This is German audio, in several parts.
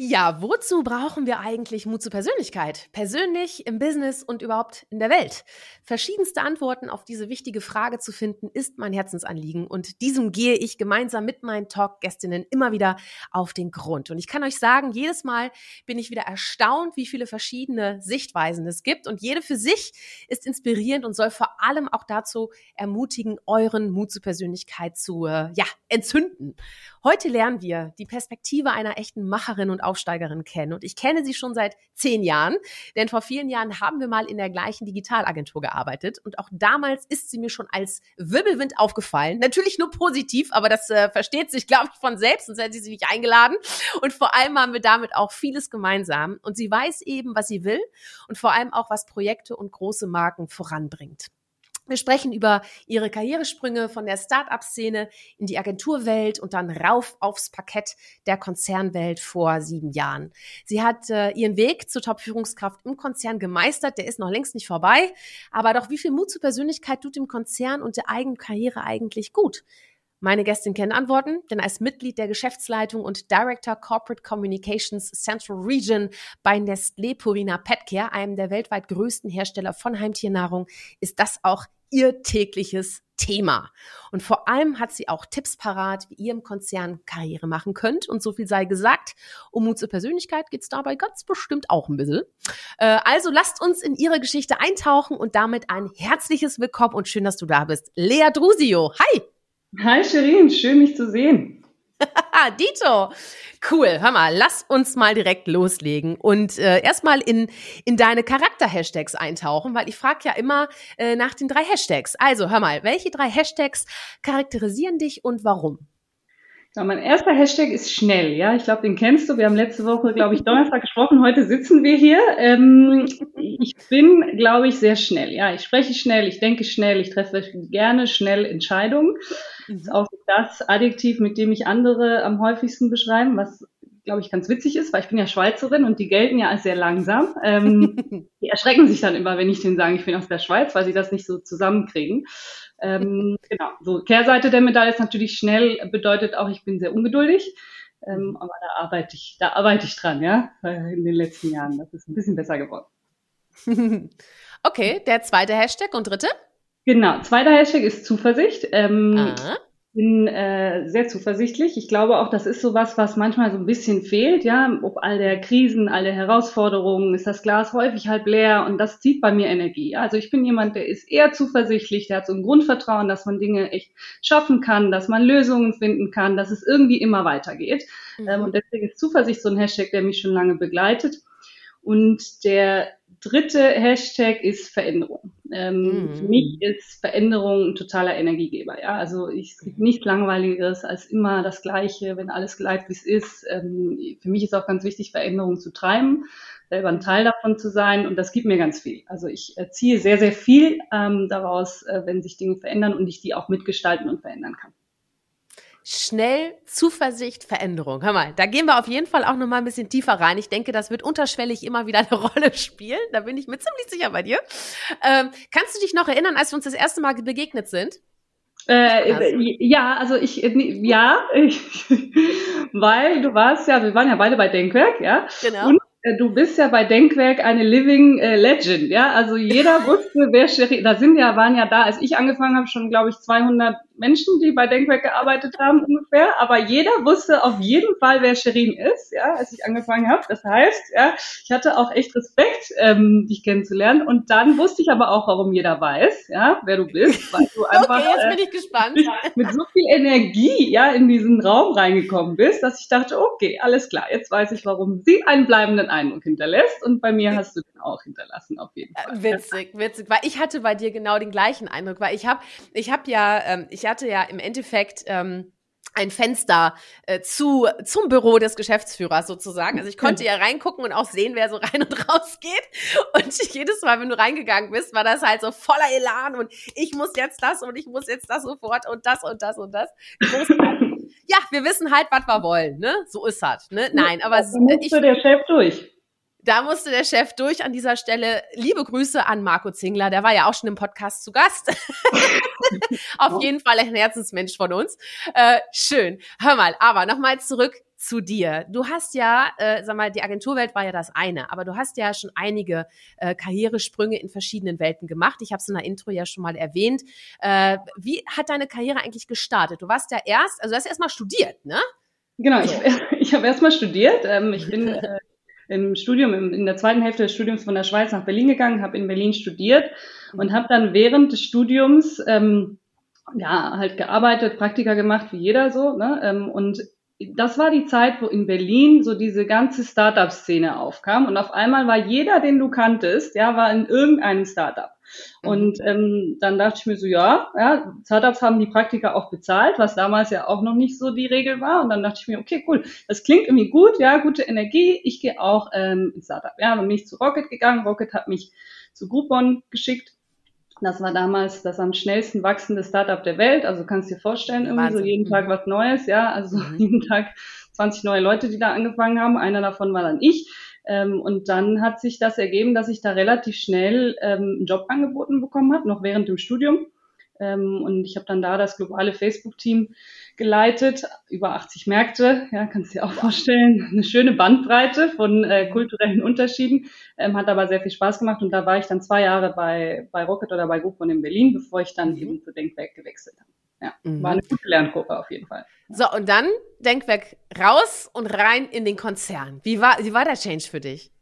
Ja, wozu brauchen wir eigentlich Mut zur Persönlichkeit? Persönlich, im Business und überhaupt in der Welt? Verschiedenste Antworten auf diese wichtige Frage zu finden, ist mein Herzensanliegen und diesem gehe ich gemeinsam mit meinen Talk-Gästinnen immer wieder auf den Grund. Und ich kann euch sagen, jedes Mal bin ich wieder erstaunt, wie viele verschiedene Sichtweisen es gibt und jede für sich ist inspirierend und soll vor allem auch dazu ermutigen, euren Mut zur Persönlichkeit zu, äh, ja, entzünden. Heute lernen wir die Perspektive einer echten Macherin und Aufsteigerin kennen. Und ich kenne sie schon seit zehn Jahren, denn vor vielen Jahren haben wir mal in der gleichen Digitalagentur gearbeitet. Und auch damals ist sie mir schon als Wirbelwind aufgefallen. Natürlich nur positiv, aber das äh, versteht sich, glaube ich, von selbst, sonst hätte sie sie nicht eingeladen. Und vor allem haben wir damit auch vieles gemeinsam. Und sie weiß eben, was sie will und vor allem auch, was Projekte und große Marken voranbringt. Wir sprechen über ihre Karrieresprünge von der Start-up-Szene in die Agenturwelt und dann rauf aufs Parkett der Konzernwelt vor sieben Jahren. Sie hat äh, ihren Weg zur Top-Führungskraft im Konzern gemeistert. Der ist noch längst nicht vorbei. Aber doch, wie viel Mut zur Persönlichkeit tut dem Konzern und der eigenen Karriere eigentlich gut? Meine Gästin kennt Antworten, denn als Mitglied der Geschäftsleitung und Director Corporate Communications Central Region bei Nestlé Purina Petcare, einem der weltweit größten Hersteller von Heimtiernahrung, ist das auch ihr tägliches Thema. Und vor allem hat sie auch Tipps parat, wie ihr im Konzern Karriere machen könnt. Und so viel sei gesagt, um Mut zur Persönlichkeit geht es dabei ganz bestimmt auch ein bisschen. Äh, also lasst uns in ihre Geschichte eintauchen und damit ein herzliches Willkommen und schön, dass du da bist. Lea Drusio, hi! Hi Shirin, schön mich zu sehen. Dito, cool. Hör mal, lass uns mal direkt loslegen und äh, erstmal in, in deine Charakter-Hashtags eintauchen, weil ich frage ja immer äh, nach den drei Hashtags. Also hör mal, welche drei Hashtags charakterisieren dich und warum? Ja, mein erster Hashtag ist schnell, ja. Ich glaube, den kennst du. Wir haben letzte Woche, glaube ich, Donnerstag gesprochen. Heute sitzen wir hier. Ähm, ich bin, glaube ich, sehr schnell. Ja, ich spreche schnell, ich denke schnell, ich treffe gerne schnell Entscheidungen. Das ist auch das Adjektiv, mit dem ich andere am häufigsten beschreiben, was glaube ich, ganz witzig ist, weil ich bin ja Schweizerin und die gelten ja als sehr langsam. Ähm, die erschrecken sich dann immer, wenn ich denen sage, ich bin aus der Schweiz, weil sie das nicht so zusammenkriegen. Ähm, genau, so Kehrseite der Medaille ist natürlich schnell, bedeutet auch, ich bin sehr ungeduldig. Ähm, aber da arbeite ich, da arbeite ich dran, ja, in den letzten Jahren. Das ist ein bisschen besser geworden. okay, der zweite Hashtag und dritte? Genau, zweiter Hashtag ist Zuversicht. Ähm, ah bin äh, sehr zuversichtlich. Ich glaube auch, das ist sowas, was manchmal so ein bisschen fehlt, ja, ob all der Krisen, all der Herausforderungen, ist das Glas häufig halb leer und das zieht bei mir Energie. Also ich bin jemand, der ist eher zuversichtlich, der hat so ein Grundvertrauen, dass man Dinge echt schaffen kann, dass man Lösungen finden kann, dass es irgendwie immer weitergeht. Mhm. Ähm, und deswegen ist Zuversicht so ein Hashtag, der mich schon lange begleitet. Und der dritte Hashtag ist Veränderung. Ähm, mhm. Für mich ist Veränderung ein totaler Energiegeber. Ja? Also ich, es gibt nichts Langweiligeres als immer das Gleiche, wenn alles bleibt, wie es ist. Ähm, für mich ist auch ganz wichtig, Veränderung zu treiben, selber ein Teil davon zu sein und das gibt mir ganz viel. Also ich ziehe sehr, sehr viel ähm, daraus, äh, wenn sich Dinge verändern und ich die auch mitgestalten und verändern kann schnell Zuversicht, Veränderung. Hör mal, da gehen wir auf jeden Fall auch noch mal ein bisschen tiefer rein. Ich denke, das wird unterschwellig immer wieder eine Rolle spielen. Da bin ich mir ziemlich sicher bei dir. Ähm, kannst du dich noch erinnern, als wir uns das erste Mal begegnet sind? Äh, ja, also ich, äh, ja, ich, weil du warst ja, wir waren ja beide bei Denkwerk, ja. Genau. Und äh, du bist ja bei Denkwerk eine Living äh, Legend, ja. Also jeder wusste, wer Cherie, da sind ja, waren ja da, als ich angefangen habe, schon, glaube ich, 200 Menschen, die bei Denkwerk gearbeitet haben ungefähr, aber jeder wusste auf jeden Fall, wer Sherin ist, ja, als ich angefangen habe. Das heißt, ja, ich hatte auch echt Respekt, ähm, dich kennenzulernen. Und dann wusste ich aber auch, warum jeder weiß, ja, wer du bist, weil du einfach okay, jetzt bin ich gespannt. Äh, mit so viel Energie, ja, in diesen Raum reingekommen bist, dass ich dachte, okay, alles klar, jetzt weiß ich, warum sie einen bleibenden Eindruck hinterlässt. Und bei mir hast du den auch hinterlassen, auf jeden Fall. Witzig, witzig, weil ich hatte bei dir genau den gleichen Eindruck, weil ich habe, ich habe ja, ähm, ich hatte ja im Endeffekt ähm, ein Fenster äh, zu zum Büro des Geschäftsführers sozusagen. Also ich konnte ja reingucken und auch sehen, wer so rein und raus geht. Und jedes Mal, wenn du reingegangen bist, war das halt so voller Elan und ich muss jetzt das und ich muss jetzt das sofort und das und das und das. ja, wir wissen halt, was wir wollen, ne? So ist das, ne? Nein, aber ja, ich, der Chef durch. Da musste der Chef durch an dieser Stelle. Liebe Grüße an Marco Zingler, der war ja auch schon im Podcast zu Gast. Auf jeden Fall ein Herzensmensch von uns. Äh, schön. Hör mal, aber nochmal zurück zu dir. Du hast ja, äh, sag mal, die Agenturwelt war ja das eine, aber du hast ja schon einige äh, Karrieresprünge in verschiedenen Welten gemacht. Ich habe es in der Intro ja schon mal erwähnt. Äh, wie hat deine Karriere eigentlich gestartet? Du warst ja erst, also du hast erst mal studiert, ne? Genau, so. ich, ich habe erst mal studiert. Ähm, ich bin äh, im Studium, im, in der zweiten Hälfte des Studiums von der Schweiz nach Berlin gegangen, habe in Berlin studiert und habe dann während des Studiums ähm, ja halt gearbeitet, Praktika gemacht, wie jeder so. Ne? Ähm, und das war die Zeit, wo in Berlin so diese ganze Startup-Szene aufkam und auf einmal war jeder, den du kanntest, ja, war in irgendeinem Startup. Mhm. Und ähm, dann dachte ich mir so, ja, ja, Startups haben die Praktika auch bezahlt, was damals ja auch noch nicht so die Regel war. Und dann dachte ich mir, okay, cool, das klingt irgendwie gut, ja, gute Energie. Ich gehe auch ähm, ins Startup. Ja, dann bin ich zu Rocket gegangen. Rocket hat mich zu Groupon geschickt das war damals das am schnellsten wachsende Startup der Welt. Also kannst dir vorstellen, irgendwie Wahnsinn. so jeden Tag mhm. was Neues, ja. Also mhm. jeden Tag 20 neue Leute, die da angefangen haben. Einer davon war dann ich. Ähm, und dann hat sich das ergeben, dass ich da relativ schnell ähm, einen Job angeboten bekommen habe, noch während dem Studium. Ähm, und ich habe dann da das globale Facebook-Team geleitet, über 80 Märkte, ja, kannst du dir auch vorstellen, eine schöne Bandbreite von äh, kulturellen Unterschieden, ähm, hat aber sehr viel Spaß gemacht und da war ich dann zwei Jahre bei, bei Rocket oder bei Groupon in Berlin, bevor ich dann mhm. eben zu Denkwerk gewechselt habe. Ja, mhm. war eine gute Lernkurve auf jeden Fall. So, und dann Denkwerk raus und rein in den Konzern. Wie war, wie war der Change für dich?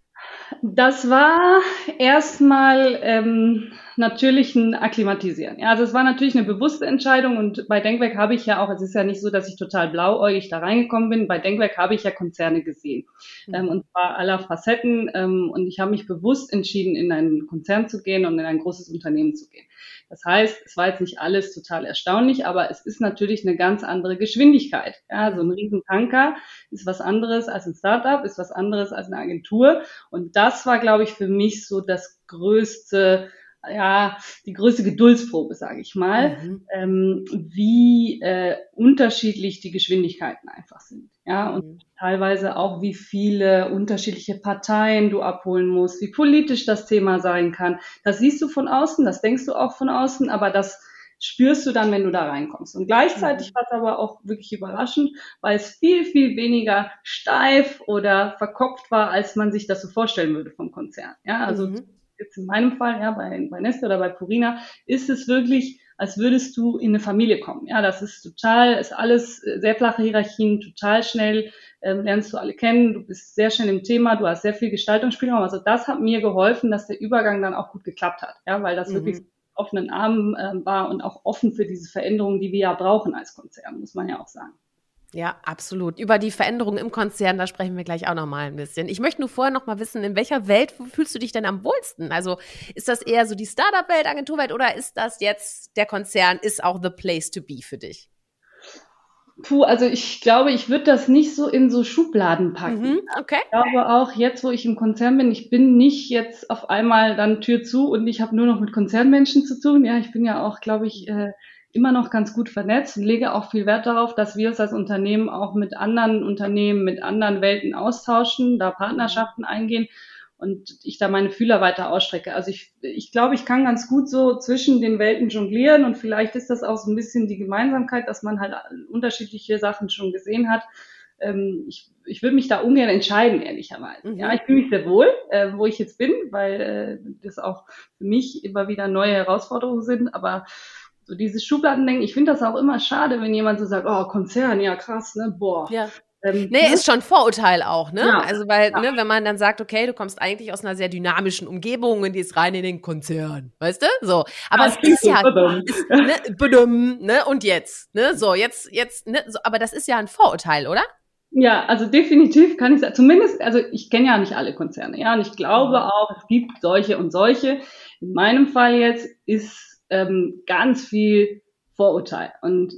Das war erstmal ähm, natürlich ein Akklimatisieren. Ja, also es war natürlich eine bewusste Entscheidung und bei Denkwerk habe ich ja auch, es ist ja nicht so, dass ich total blauäugig da reingekommen bin. Bei Denkwerk habe ich ja Konzerne gesehen mhm. ähm, und zwar aller Facetten ähm, und ich habe mich bewusst entschieden, in einen Konzern zu gehen und in ein großes Unternehmen zu gehen. Das heißt, es war jetzt nicht alles total erstaunlich, aber es ist natürlich eine ganz andere Geschwindigkeit. Ja, so ein Riesentanker ist was anderes als ein Startup, ist was anderes als eine Agentur. Und das war, glaube ich, für mich so das größte ja, die größte Geduldsprobe, sage ich mal, mhm. ähm, wie äh, unterschiedlich die Geschwindigkeiten einfach sind. Ja, und mhm. teilweise auch, wie viele unterschiedliche Parteien du abholen musst, wie politisch das Thema sein kann. Das siehst du von außen, das denkst du auch von außen, aber das spürst du dann, wenn du da reinkommst. Und gleichzeitig mhm. war es aber auch wirklich überraschend, weil es viel, viel weniger steif oder verkopft war, als man sich das so vorstellen würde vom Konzern. Ja, also mhm jetzt in meinem Fall, ja, bei, bei Neste oder bei Purina, ist es wirklich, als würdest du in eine Familie kommen. Ja, das ist total, ist alles äh, sehr flache Hierarchien, total schnell ähm, lernst du alle kennen, du bist sehr schnell im Thema, du hast sehr viel Gestaltungsspielraum. Also das hat mir geholfen, dass der Übergang dann auch gut geklappt hat, ja, weil das mhm. wirklich offenen Armen äh, war und auch offen für diese Veränderungen, die wir ja brauchen als Konzern, muss man ja auch sagen. Ja, absolut. Über die Veränderungen im Konzern, da sprechen wir gleich auch noch mal ein bisschen. Ich möchte nur vorher noch mal wissen, in welcher Welt fühlst du dich denn am wohlsten? Also ist das eher so die Startup-Welt, Agenturwelt oder ist das jetzt der Konzern ist auch the place to be für dich? Puh, also ich glaube, ich würde das nicht so in so Schubladen packen. Mhm, okay. Ich glaube auch jetzt, wo ich im Konzern bin, ich bin nicht jetzt auf einmal dann Tür zu und ich habe nur noch mit Konzernmenschen zu tun. Ja, ich bin ja auch, glaube ich, äh, immer noch ganz gut vernetzt und lege auch viel Wert darauf, dass wir uns als Unternehmen auch mit anderen Unternehmen, mit anderen Welten austauschen, da Partnerschaften eingehen und ich da meine Fühler weiter ausstrecke. Also ich, ich glaube, ich kann ganz gut so zwischen den Welten jonglieren und vielleicht ist das auch so ein bisschen die Gemeinsamkeit, dass man halt unterschiedliche Sachen schon gesehen hat. Ähm, ich, ich würde mich da ungern entscheiden, ehrlicherweise. Mhm. Ja, ich fühle mich sehr wohl, äh, wo ich jetzt bin, weil äh, das auch für mich immer wieder neue Herausforderungen sind, aber so dieses Schubladendenken, ich finde das auch immer schade, wenn jemand so sagt, oh, Konzern, ja krass, ne, boah. Ja. Ähm, nee, ne? ist schon Vorurteil auch, ne? Ja, also weil, ja. ne, wenn man dann sagt, okay, du kommst eigentlich aus einer sehr dynamischen Umgebung und die ist rein in den Konzern, weißt du? So. Aber ja, es ist ja, ist, ne, bedum, ne, und jetzt, ne, so, jetzt, jetzt, ne, so, aber das ist ja ein Vorurteil, oder? Ja, also definitiv kann ich sagen, zumindest, also ich kenne ja nicht alle Konzerne, ja, und ich glaube mhm. auch, es gibt solche und solche. In meinem Fall jetzt ist ähm, ganz viel Vorurteil. Und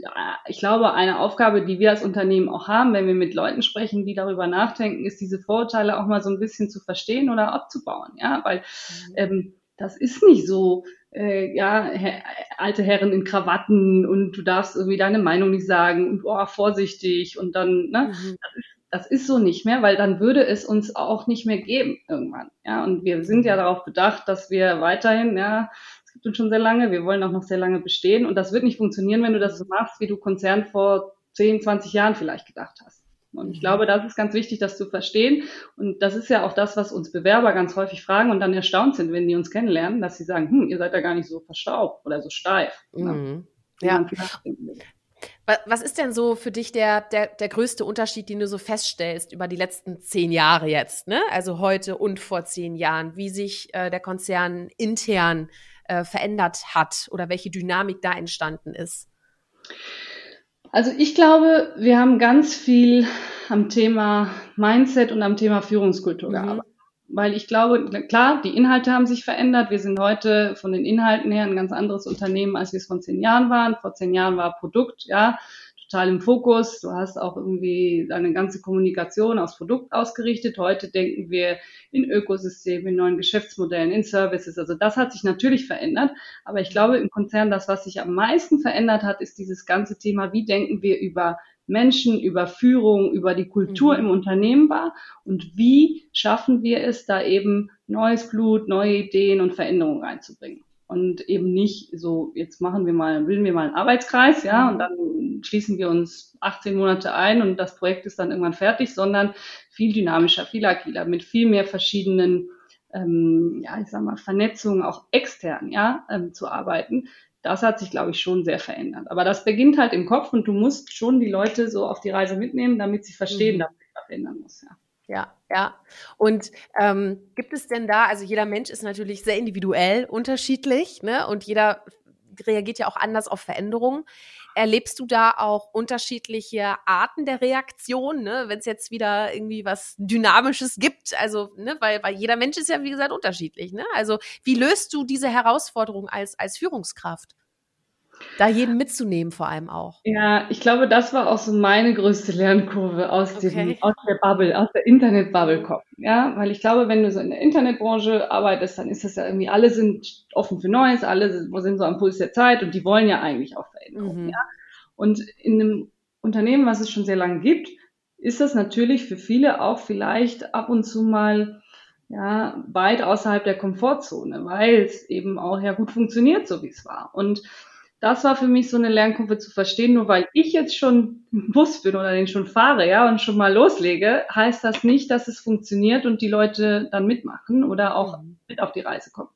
ich glaube, eine Aufgabe, die wir als Unternehmen auch haben, wenn wir mit Leuten sprechen, die darüber nachdenken, ist diese Vorurteile auch mal so ein bisschen zu verstehen oder abzubauen. Ja, weil mhm. ähm, das ist nicht so, äh, ja, her alte Herren in Krawatten und du darfst irgendwie deine Meinung nicht sagen und oh, vorsichtig und dann, ne, mhm. das ist das ist so nicht mehr, weil dann würde es uns auch nicht mehr geben irgendwann. Ja, und wir sind ja darauf bedacht, dass wir weiterhin, ja, es gibt schon sehr lange, wir wollen auch noch sehr lange bestehen und das wird nicht funktionieren, wenn du das so machst, wie du Konzern vor 10, 20 Jahren vielleicht gedacht hast. Und ich mhm. glaube, das ist ganz wichtig, das zu verstehen. Und das ist ja auch das, was uns Bewerber ganz häufig fragen und dann erstaunt sind, wenn die uns kennenlernen, dass sie sagen, hm, ihr seid ja gar nicht so verstaubt oder so steif. Ne? Mhm. Ja. Was ist denn so für dich der, der, der größte Unterschied, den du so feststellst über die letzten zehn Jahre jetzt? Ne? Also heute und vor zehn Jahren, wie sich äh, der Konzern intern äh, verändert hat oder welche Dynamik da entstanden ist? Also ich glaube, wir haben ganz viel am Thema Mindset und am Thema Führungskultur mhm. gearbeitet. Weil ich glaube, klar, die Inhalte haben sich verändert. Wir sind heute von den Inhalten her ein ganz anderes Unternehmen, als wir es vor zehn Jahren waren. Vor zehn Jahren war Produkt, ja total im Fokus. Du hast auch irgendwie deine ganze Kommunikation aufs Produkt ausgerichtet. Heute denken wir in Ökosystemen, in neuen Geschäftsmodellen, in Services. Also das hat sich natürlich verändert. Aber ich glaube im Konzern, das, was sich am meisten verändert hat, ist dieses ganze Thema, wie denken wir über Menschen, über Führung, über die Kultur mhm. im Unternehmen war und wie schaffen wir es, da eben neues Blut, neue Ideen und Veränderungen reinzubringen und eben nicht so, jetzt machen wir mal, bilden wir mal einen Arbeitskreis, ja, und mhm. dann schließen wir uns 18 Monate ein und das Projekt ist dann irgendwann fertig, sondern viel dynamischer, viel agiler, mit viel mehr verschiedenen, ähm, ja, ich sag mal, Vernetzungen auch extern, ja, ähm, zu arbeiten. Das hat sich, glaube ich, schon sehr verändert. Aber das beginnt halt im Kopf und du musst schon die Leute so auf die Reise mitnehmen, damit sie verstehen, mhm. dass sich was ändern muss, ja. Ja, ja. Und ähm, gibt es denn da, also jeder Mensch ist natürlich sehr individuell unterschiedlich, ne? Und jeder reagiert ja auch anders auf Veränderungen. Erlebst du da auch unterschiedliche Arten der Reaktion, ne? wenn es jetzt wieder irgendwie was Dynamisches gibt? Also, ne, weil, weil jeder Mensch ist ja, wie gesagt, unterschiedlich. Ne? Also, wie löst du diese Herausforderung als, als Führungskraft? Da jeden mitzunehmen vor allem auch. Ja, ich glaube, das war auch so meine größte Lernkurve aus, okay. diesem, aus der Bubble, aus der Internet-Bubble kommen. Ja, weil ich glaube, wenn du so in der Internetbranche arbeitest, dann ist das ja irgendwie, alle sind offen für Neues, alle sind so am Puls der Zeit und die wollen ja eigentlich auch Veränderungen. Mhm. Ja? Und in einem Unternehmen, was es schon sehr lange gibt, ist das natürlich für viele auch vielleicht ab und zu mal ja, weit außerhalb der Komfortzone, weil es eben auch ja gut funktioniert, so wie es war. Und das war für mich so eine Lernkurve zu verstehen. Nur weil ich jetzt schon im Bus bin oder den schon fahre, ja, und schon mal loslege, heißt das nicht, dass es funktioniert und die Leute dann mitmachen oder auch mhm. mit auf die Reise kommen.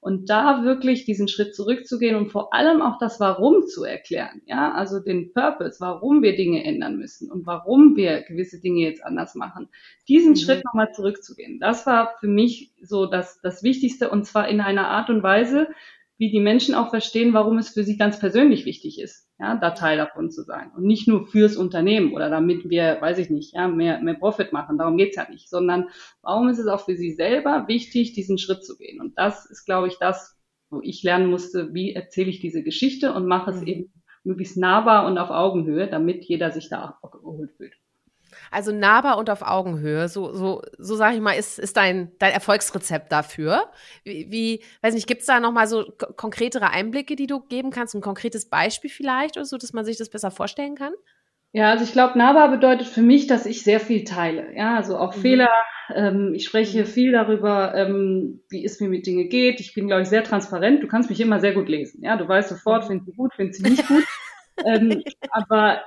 Und da wirklich diesen Schritt zurückzugehen und vor allem auch das Warum zu erklären, ja, also den Purpose, warum wir Dinge ändern müssen und warum wir gewisse Dinge jetzt anders machen. Diesen mhm. Schritt nochmal zurückzugehen, das war für mich so das, das Wichtigste und zwar in einer Art und Weise, wie die Menschen auch verstehen, warum es für sie ganz persönlich wichtig ist, ja, da Teil davon zu sein. Und nicht nur fürs Unternehmen oder damit wir, weiß ich nicht, ja, mehr, mehr Profit machen, darum geht's ja nicht, sondern warum ist es auch für sie selber wichtig, diesen Schritt zu gehen. Und das ist, glaube ich, das, wo ich lernen musste, wie erzähle ich diese Geschichte und mache es mhm. eben möglichst nahbar und auf Augenhöhe, damit jeder sich da auch geholt fühlt. Also nahbar und auf Augenhöhe, so, so, so sage ich mal, ist, ist dein, dein Erfolgsrezept dafür. Wie, wie weiß nicht, gibt es da nochmal so konkretere Einblicke, die du geben kannst, ein konkretes Beispiel vielleicht oder so, dass man sich das besser vorstellen kann? Ja, also ich glaube, nahbar bedeutet für mich, dass ich sehr viel teile. Ja, also auch mhm. Fehler. Ähm, ich spreche mhm. viel darüber, ähm, wie es mir mit Dingen geht. Ich bin, glaube ich, sehr transparent. Du kannst mich immer sehr gut lesen. Ja, du weißt sofort, mhm. findest du gut, findest du nicht gut. ähm, aber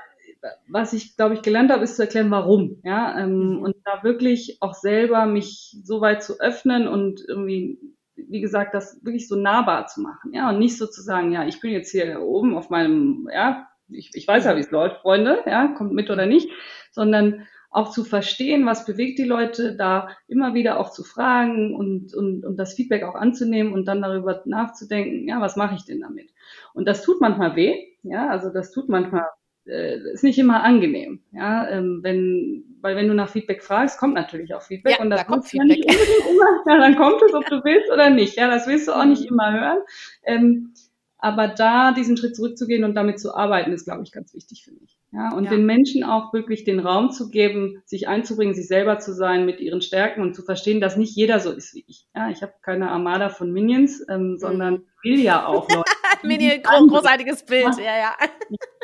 was ich, glaube ich, gelernt habe, ist zu erklären, warum. Ja, ähm, mhm. und da wirklich auch selber mich so weit zu öffnen und irgendwie, wie gesagt, das wirklich so nahbar zu machen. Ja, und nicht so zu sagen, ja, ich bin jetzt hier oben auf meinem, ja, ich, ich weiß ja, wie es läuft, Freunde, ja, kommt mit oder nicht, sondern auch zu verstehen, was bewegt die Leute, da immer wieder auch zu fragen und, und, und das Feedback auch anzunehmen und dann darüber nachzudenken, ja, was mache ich denn damit? Und das tut manchmal weh, ja, also das tut manchmal äh, ist nicht immer angenehm, ja, ähm, wenn, weil wenn du nach Feedback fragst, kommt natürlich auch Feedback ja, und das da kommt Feedback. Immer, ja, dann kommt es, ob du willst oder nicht, ja, das willst du auch nicht mhm. immer hören, ähm, aber da diesen Schritt zurückzugehen und damit zu arbeiten, ist, glaube ich, ganz wichtig für mich. Ja, und ja. den Menschen auch wirklich den Raum zu geben, sich einzubringen, sich selber zu sein mit ihren Stärken und zu verstehen, dass nicht jeder so ist wie ich. Ja, ich habe keine Armada von Minions, ähm, mhm. sondern will ja auch Leute. Minion, großartiges Bild, ja, ja.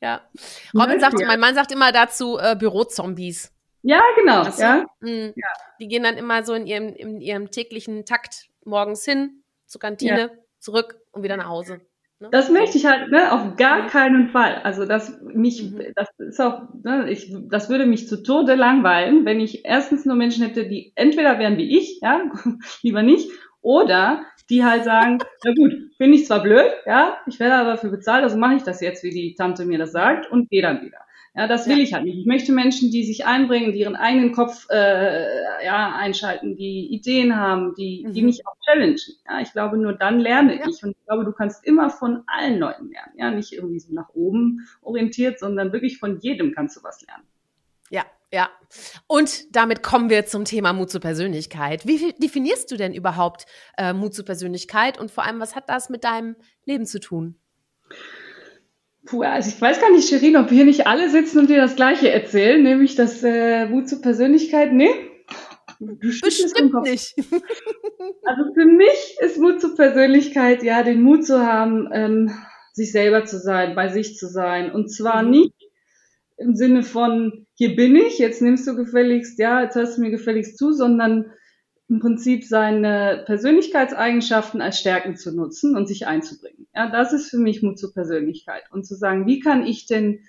Ja. Robin sagt, mein Mann sagt immer dazu äh, Bürozombies. Ja, genau. Also, ja. Mh, ja. Die gehen dann immer so in ihrem, in ihrem täglichen Takt morgens hin, zur Kantine, ja. zurück und wieder nach Hause. Ne? Das möchte ich halt, ne, auf gar keinen Fall. Also das mich, mhm. das ist auch, ne, ich, das würde mich zu Tode langweilen, wenn ich erstens nur Menschen hätte, die entweder wären wie ich, ja, lieber nicht, oder die halt sagen, na gut, finde ich zwar blöd, ja, ich werde aber dafür bezahlt, also mache ich das jetzt, wie die Tante mir das sagt, und gehe dann wieder. Ja, das will ja. ich halt nicht. Ich möchte Menschen, die sich einbringen, die ihren eigenen Kopf äh, ja, einschalten, die Ideen haben, die, mhm. die mich auch challengen. Ja, ich glaube, nur dann lerne ja. ich. Und ich glaube, du kannst immer von allen Leuten lernen. Ja, nicht irgendwie so nach oben orientiert, sondern wirklich von jedem kannst du was lernen. Ja. Und damit kommen wir zum Thema Mut zur Persönlichkeit. Wie definierst du denn überhaupt äh, Mut zur Persönlichkeit und vor allem, was hat das mit deinem Leben zu tun? Puh, also ich weiß gar nicht, Shirin, ob hier nicht alle sitzen und dir das Gleiche erzählen, nämlich das äh, Mut zur Persönlichkeit. Nee, du Bestimmt nicht. also für mich ist Mut zur Persönlichkeit, ja, den Mut zu haben, ähm, sich selber zu sein, bei sich zu sein. Und zwar mhm. nicht im Sinne von, hier bin ich, jetzt nimmst du gefälligst, ja, jetzt hörst du mir gefälligst zu, sondern im Prinzip seine Persönlichkeitseigenschaften als Stärken zu nutzen und sich einzubringen. Ja, das ist für mich Mut zur Persönlichkeit. Und zu sagen, wie kann ich denn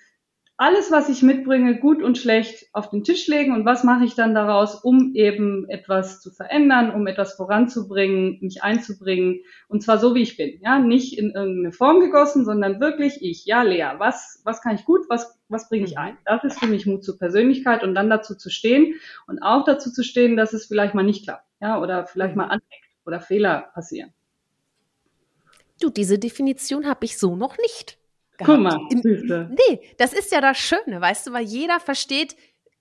alles, was ich mitbringe, gut und schlecht auf den Tisch legen und was mache ich dann daraus, um eben etwas zu verändern, um etwas voranzubringen, mich einzubringen und zwar so, wie ich bin. Ja, nicht in irgendeine Form gegossen, sondern wirklich ich. Ja, Lea, was, was kann ich gut, was, was bringe ich ein? Das ist für mich Mut zur Persönlichkeit und dann dazu zu stehen und auch dazu zu stehen, dass es vielleicht mal nicht klappt ja, oder vielleicht mal aneckt oder Fehler passieren. Du, diese Definition habe ich so noch nicht. Gehabt. Guck mal, Süße. Nee, das ist ja das Schöne, weißt du, weil jeder versteht,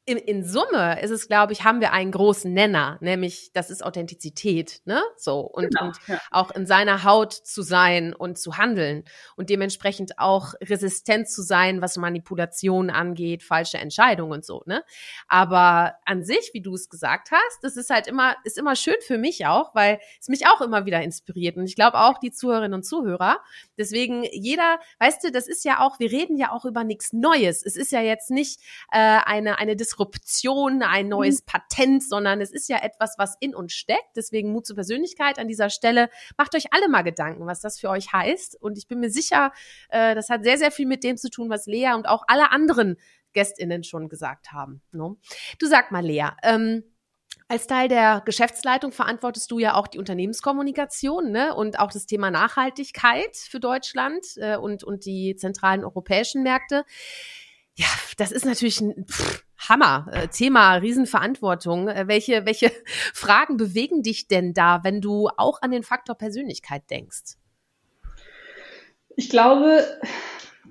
in, in Summe ist es, glaube ich, haben wir einen großen Nenner, nämlich das ist Authentizität, ne? So und, genau, und ja. auch in seiner Haut zu sein und zu handeln und dementsprechend auch resistent zu sein, was Manipulation angeht, falsche Entscheidungen und so, ne? Aber an sich, wie du es gesagt hast, das ist halt immer ist immer schön für mich auch, weil es mich auch immer wieder inspiriert und ich glaube auch die Zuhörerinnen und Zuhörer. Deswegen jeder, weißt du, das ist ja auch, wir reden ja auch über nichts Neues. Es ist ja jetzt nicht äh, eine eine Dis Disruption, ein neues mhm. Patent, sondern es ist ja etwas, was in uns steckt. Deswegen Mut zur Persönlichkeit an dieser Stelle. Macht euch alle mal Gedanken, was das für euch heißt. Und ich bin mir sicher, äh, das hat sehr, sehr viel mit dem zu tun, was Lea und auch alle anderen GästInnen schon gesagt haben. Ne? Du sag mal, Lea, ähm, als Teil der Geschäftsleitung verantwortest du ja auch die Unternehmenskommunikation ne? und auch das Thema Nachhaltigkeit für Deutschland äh, und, und die zentralen europäischen Märkte. Ja, das ist natürlich ein pff, Hammer, äh, Thema, Riesenverantwortung. Äh, welche, welche Fragen bewegen dich denn da, wenn du auch an den Faktor Persönlichkeit denkst? Ich glaube,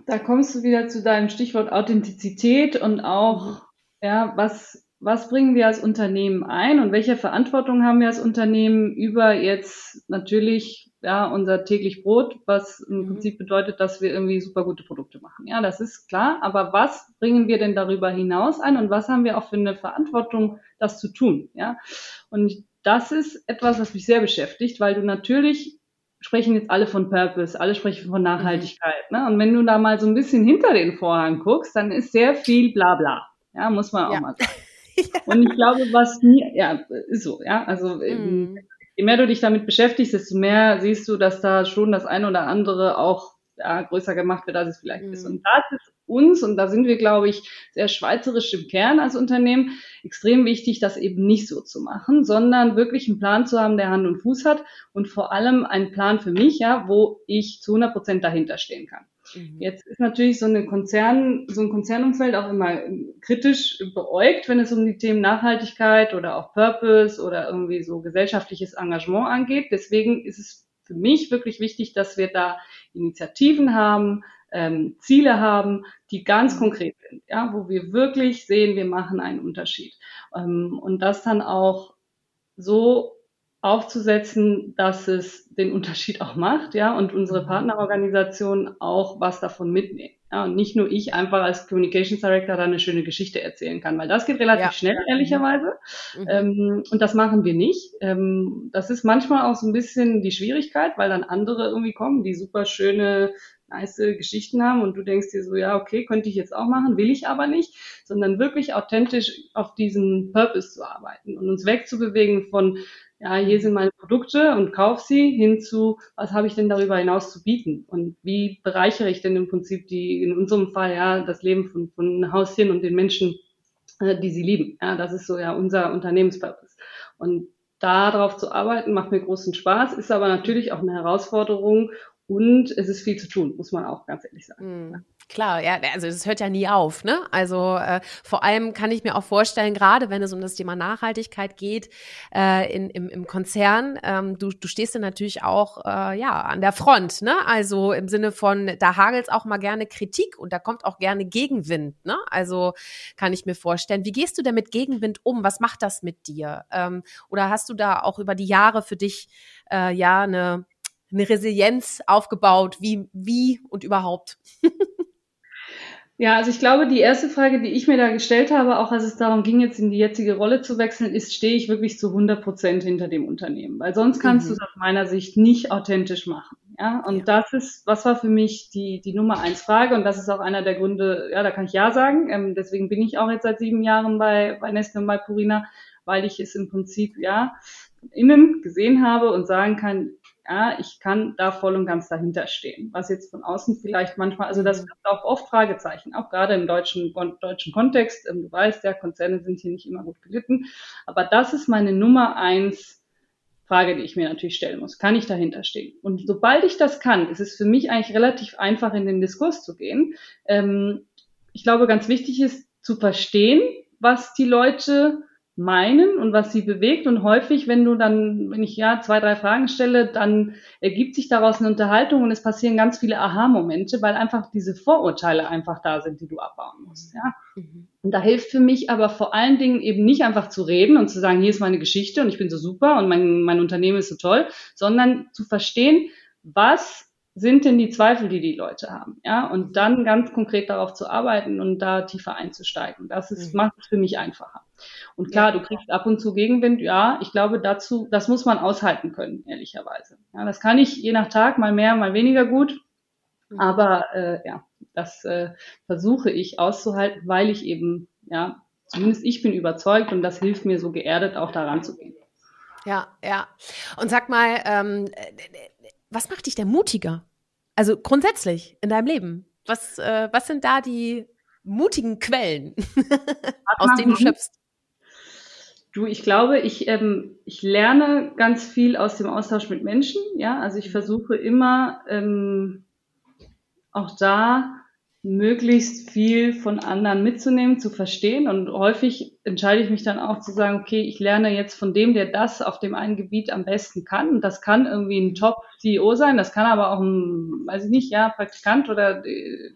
da kommst du wieder zu deinem Stichwort Authentizität und auch, mhm. ja, was, was bringen wir als Unternehmen ein und welche Verantwortung haben wir als Unternehmen über jetzt natürlich ja, unser täglich Brot, was im mhm. Prinzip bedeutet, dass wir irgendwie super gute Produkte machen. Ja, das ist klar. Aber was bringen wir denn darüber hinaus ein und was haben wir auch für eine Verantwortung, das zu tun? Ja, und das ist etwas, was mich sehr beschäftigt, weil du natürlich sprechen jetzt alle von Purpose, alle sprechen von Nachhaltigkeit. Mhm. Ne? Und wenn du da mal so ein bisschen hinter den Vorhang guckst, dann ist sehr viel Blabla. Ja, muss man auch ja. mal sagen. Und ich glaube, was mir, ja, ist so, ja, also mhm je mehr du dich damit beschäftigst, desto mehr siehst du, dass da schon das eine oder andere auch ja, größer gemacht wird, als es vielleicht mhm. ist. Und das ist uns, und da sind wir, glaube ich, sehr schweizerisch im Kern als Unternehmen, extrem wichtig, das eben nicht so zu machen, sondern wirklich einen Plan zu haben, der Hand und Fuß hat und vor allem einen Plan für mich, ja, wo ich zu 100 Prozent dahinter stehen kann. Mhm. Jetzt ist natürlich so, eine Konzern, so ein Konzernumfeld auch immer kritisch beäugt, wenn es um die Themen Nachhaltigkeit oder auch Purpose oder irgendwie so gesellschaftliches Engagement angeht. Deswegen ist es für mich wirklich wichtig, dass wir da Initiativen haben, ähm, Ziele haben, die ganz mhm. konkret sind, ja, wo wir wirklich sehen, wir machen einen Unterschied. Ähm, und das dann auch so aufzusetzen, dass es den Unterschied auch macht, ja, und unsere mhm. Partnerorganisationen auch was davon mitnehmen. Ja, und nicht nur ich einfach als Communications Director da eine schöne Geschichte erzählen kann, weil das geht relativ ja. schnell, ehrlicherweise. Mhm. Ähm, und das machen wir nicht. Ähm, das ist manchmal auch so ein bisschen die Schwierigkeit, weil dann andere irgendwie kommen, die super schöne nice Geschichten haben und du denkst dir so, ja, okay, könnte ich jetzt auch machen, will ich aber nicht, sondern wirklich authentisch auf diesen Purpose zu arbeiten und uns wegzubewegen von, ja, hier sind meine Produkte und kauf sie, hin zu, was habe ich denn darüber hinaus zu bieten und wie bereichere ich denn im Prinzip die, in unserem Fall, ja, das Leben von, von Haustieren und den Menschen, äh, die sie lieben. Ja, das ist so ja unser Unternehmenspurpose. Und darauf zu arbeiten macht mir großen Spaß, ist aber natürlich auch eine Herausforderung und es ist viel zu tun, muss man auch ganz ehrlich sagen. Mhm. Klar, ja, also es hört ja nie auf, ne? Also äh, vor allem kann ich mir auch vorstellen, gerade wenn es um das Thema Nachhaltigkeit geht äh, in, im, im Konzern, ähm, du, du stehst ja natürlich auch äh, ja an der Front, ne? Also im Sinne von, da hagelt auch mal gerne Kritik und da kommt auch gerne Gegenwind, ne? Also kann ich mir vorstellen. Wie gehst du denn mit Gegenwind um? Was macht das mit dir? Ähm, oder hast du da auch über die Jahre für dich äh, ja eine eine Resilienz aufgebaut? Wie, wie und überhaupt? Ja, also ich glaube, die erste Frage, die ich mir da gestellt habe, auch als es darum ging, jetzt in die jetzige Rolle zu wechseln, ist, stehe ich wirklich zu 100 Prozent hinter dem Unternehmen? Weil sonst kannst mhm. du es aus meiner Sicht nicht authentisch machen. Ja, und ja. das ist, was war für mich die, die Nummer eins Frage und das ist auch einer der Gründe, ja, da kann ich ja sagen. Ähm, deswegen bin ich auch jetzt seit sieben Jahren bei, bei Nestle und bei Purina, weil ich es im Prinzip, ja, innen gesehen habe und sagen kann, ja, ich kann da voll und ganz dahinter stehen. Was jetzt von außen vielleicht manchmal, also das gibt auch oft Fragezeichen, auch gerade im deutschen, deutschen Kontext. Ähm, du weißt, ja, Konzerne sind hier nicht immer gut gelitten. Aber das ist meine Nummer eins Frage, die ich mir natürlich stellen muss. Kann ich dahinter stehen? Und sobald ich das kann, ist es für mich eigentlich relativ einfach, in den Diskurs zu gehen. Ähm, ich glaube, ganz wichtig ist zu verstehen, was die Leute meinen und was sie bewegt. Und häufig, wenn du dann, wenn ich ja zwei, drei Fragen stelle, dann ergibt sich daraus eine Unterhaltung und es passieren ganz viele Aha-Momente, weil einfach diese Vorurteile einfach da sind, die du abbauen musst. Ja. Mhm. Und da hilft für mich aber vor allen Dingen eben nicht einfach zu reden und zu sagen, hier ist meine Geschichte und ich bin so super und mein, mein Unternehmen ist so toll, sondern zu verstehen, was sind denn die Zweifel, die die Leute haben? Ja, und dann ganz konkret darauf zu arbeiten und da tiefer einzusteigen. Das ist, mhm. macht es für mich einfacher. Und klar, du kriegst ab und zu Gegenwind. Ja, ich glaube dazu, das muss man aushalten können, ehrlicherweise. Ja, das kann ich je nach Tag mal mehr, mal weniger gut. Mhm. Aber äh, ja, das äh, versuche ich auszuhalten, weil ich eben, ja, zumindest ich bin überzeugt und das hilft mir so geerdet auch daran zu gehen. Ja, ja. Und sag mal, ähm, was macht dich denn mutiger? Also grundsätzlich in deinem Leben. Was, äh, was sind da die mutigen Quellen, aus denen du schöpfst? Du, ich glaube, ich, ähm, ich lerne ganz viel aus dem Austausch mit Menschen. Ja, also ich versuche immer ähm, auch da möglichst viel von anderen mitzunehmen, zu verstehen. Und häufig entscheide ich mich dann auch zu sagen, okay, ich lerne jetzt von dem, der das auf dem einen Gebiet am besten kann. Und das kann irgendwie ein Top-CEO sein, das kann aber auch ein, weiß ich nicht, ja, Praktikant oder äh,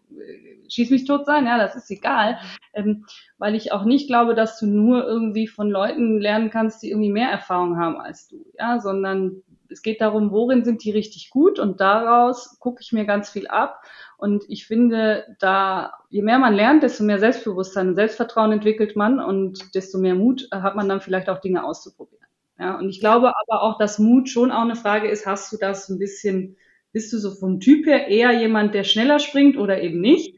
schieß mich tot sein, ja, das ist egal. Ähm, weil ich auch nicht glaube, dass du nur irgendwie von Leuten lernen kannst, die irgendwie mehr Erfahrung haben als du, ja, sondern es geht darum, worin sind die richtig gut und daraus gucke ich mir ganz viel ab und ich finde, da, je mehr man lernt, desto mehr Selbstbewusstsein und Selbstvertrauen entwickelt man und desto mehr Mut hat man dann vielleicht auch Dinge auszuprobieren. Ja, und ich glaube aber auch, dass Mut schon auch eine Frage ist, hast du das ein bisschen, bist du so vom Typ her eher jemand, der schneller springt oder eben nicht?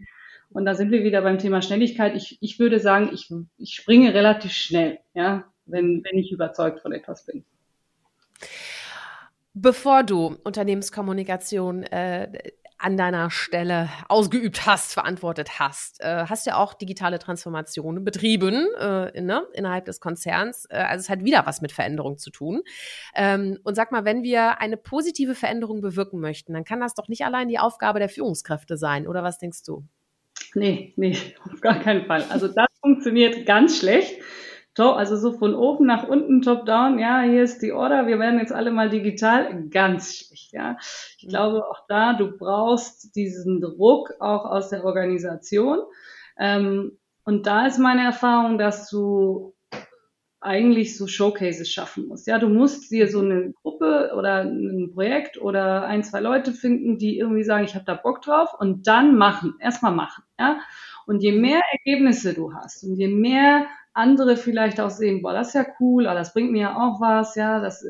Und da sind wir wieder beim Thema Schnelligkeit. Ich, ich würde sagen, ich, ich springe relativ schnell, ja, wenn, wenn ich überzeugt von etwas bin. Bevor du Unternehmenskommunikation äh, an deiner Stelle ausgeübt hast, verantwortet hast. Äh, hast ja auch digitale Transformationen betrieben äh, ne, innerhalb des Konzerns. Äh, also es hat wieder was mit Veränderung zu tun. Ähm, und sag mal, wenn wir eine positive Veränderung bewirken möchten, dann kann das doch nicht allein die Aufgabe der Führungskräfte sein, oder was denkst du? Nee, nee, auf gar keinen Fall. Also das funktioniert ganz schlecht top, also so von oben nach unten, top down, ja, hier ist die Order, wir werden jetzt alle mal digital, ganz schlecht, ja. Ich mhm. glaube auch da, du brauchst diesen Druck auch aus der Organisation. Ähm, und da ist meine Erfahrung, dass du eigentlich so Showcases schaffen musst. Ja, du musst dir so eine Gruppe oder ein Projekt oder ein, zwei Leute finden, die irgendwie sagen, ich habe da Bock drauf und dann machen, erstmal machen, ja. Und je mehr Ergebnisse du hast und je mehr andere vielleicht auch sehen, boah, das ist ja cool, aber das bringt mir ja auch was, ja, das,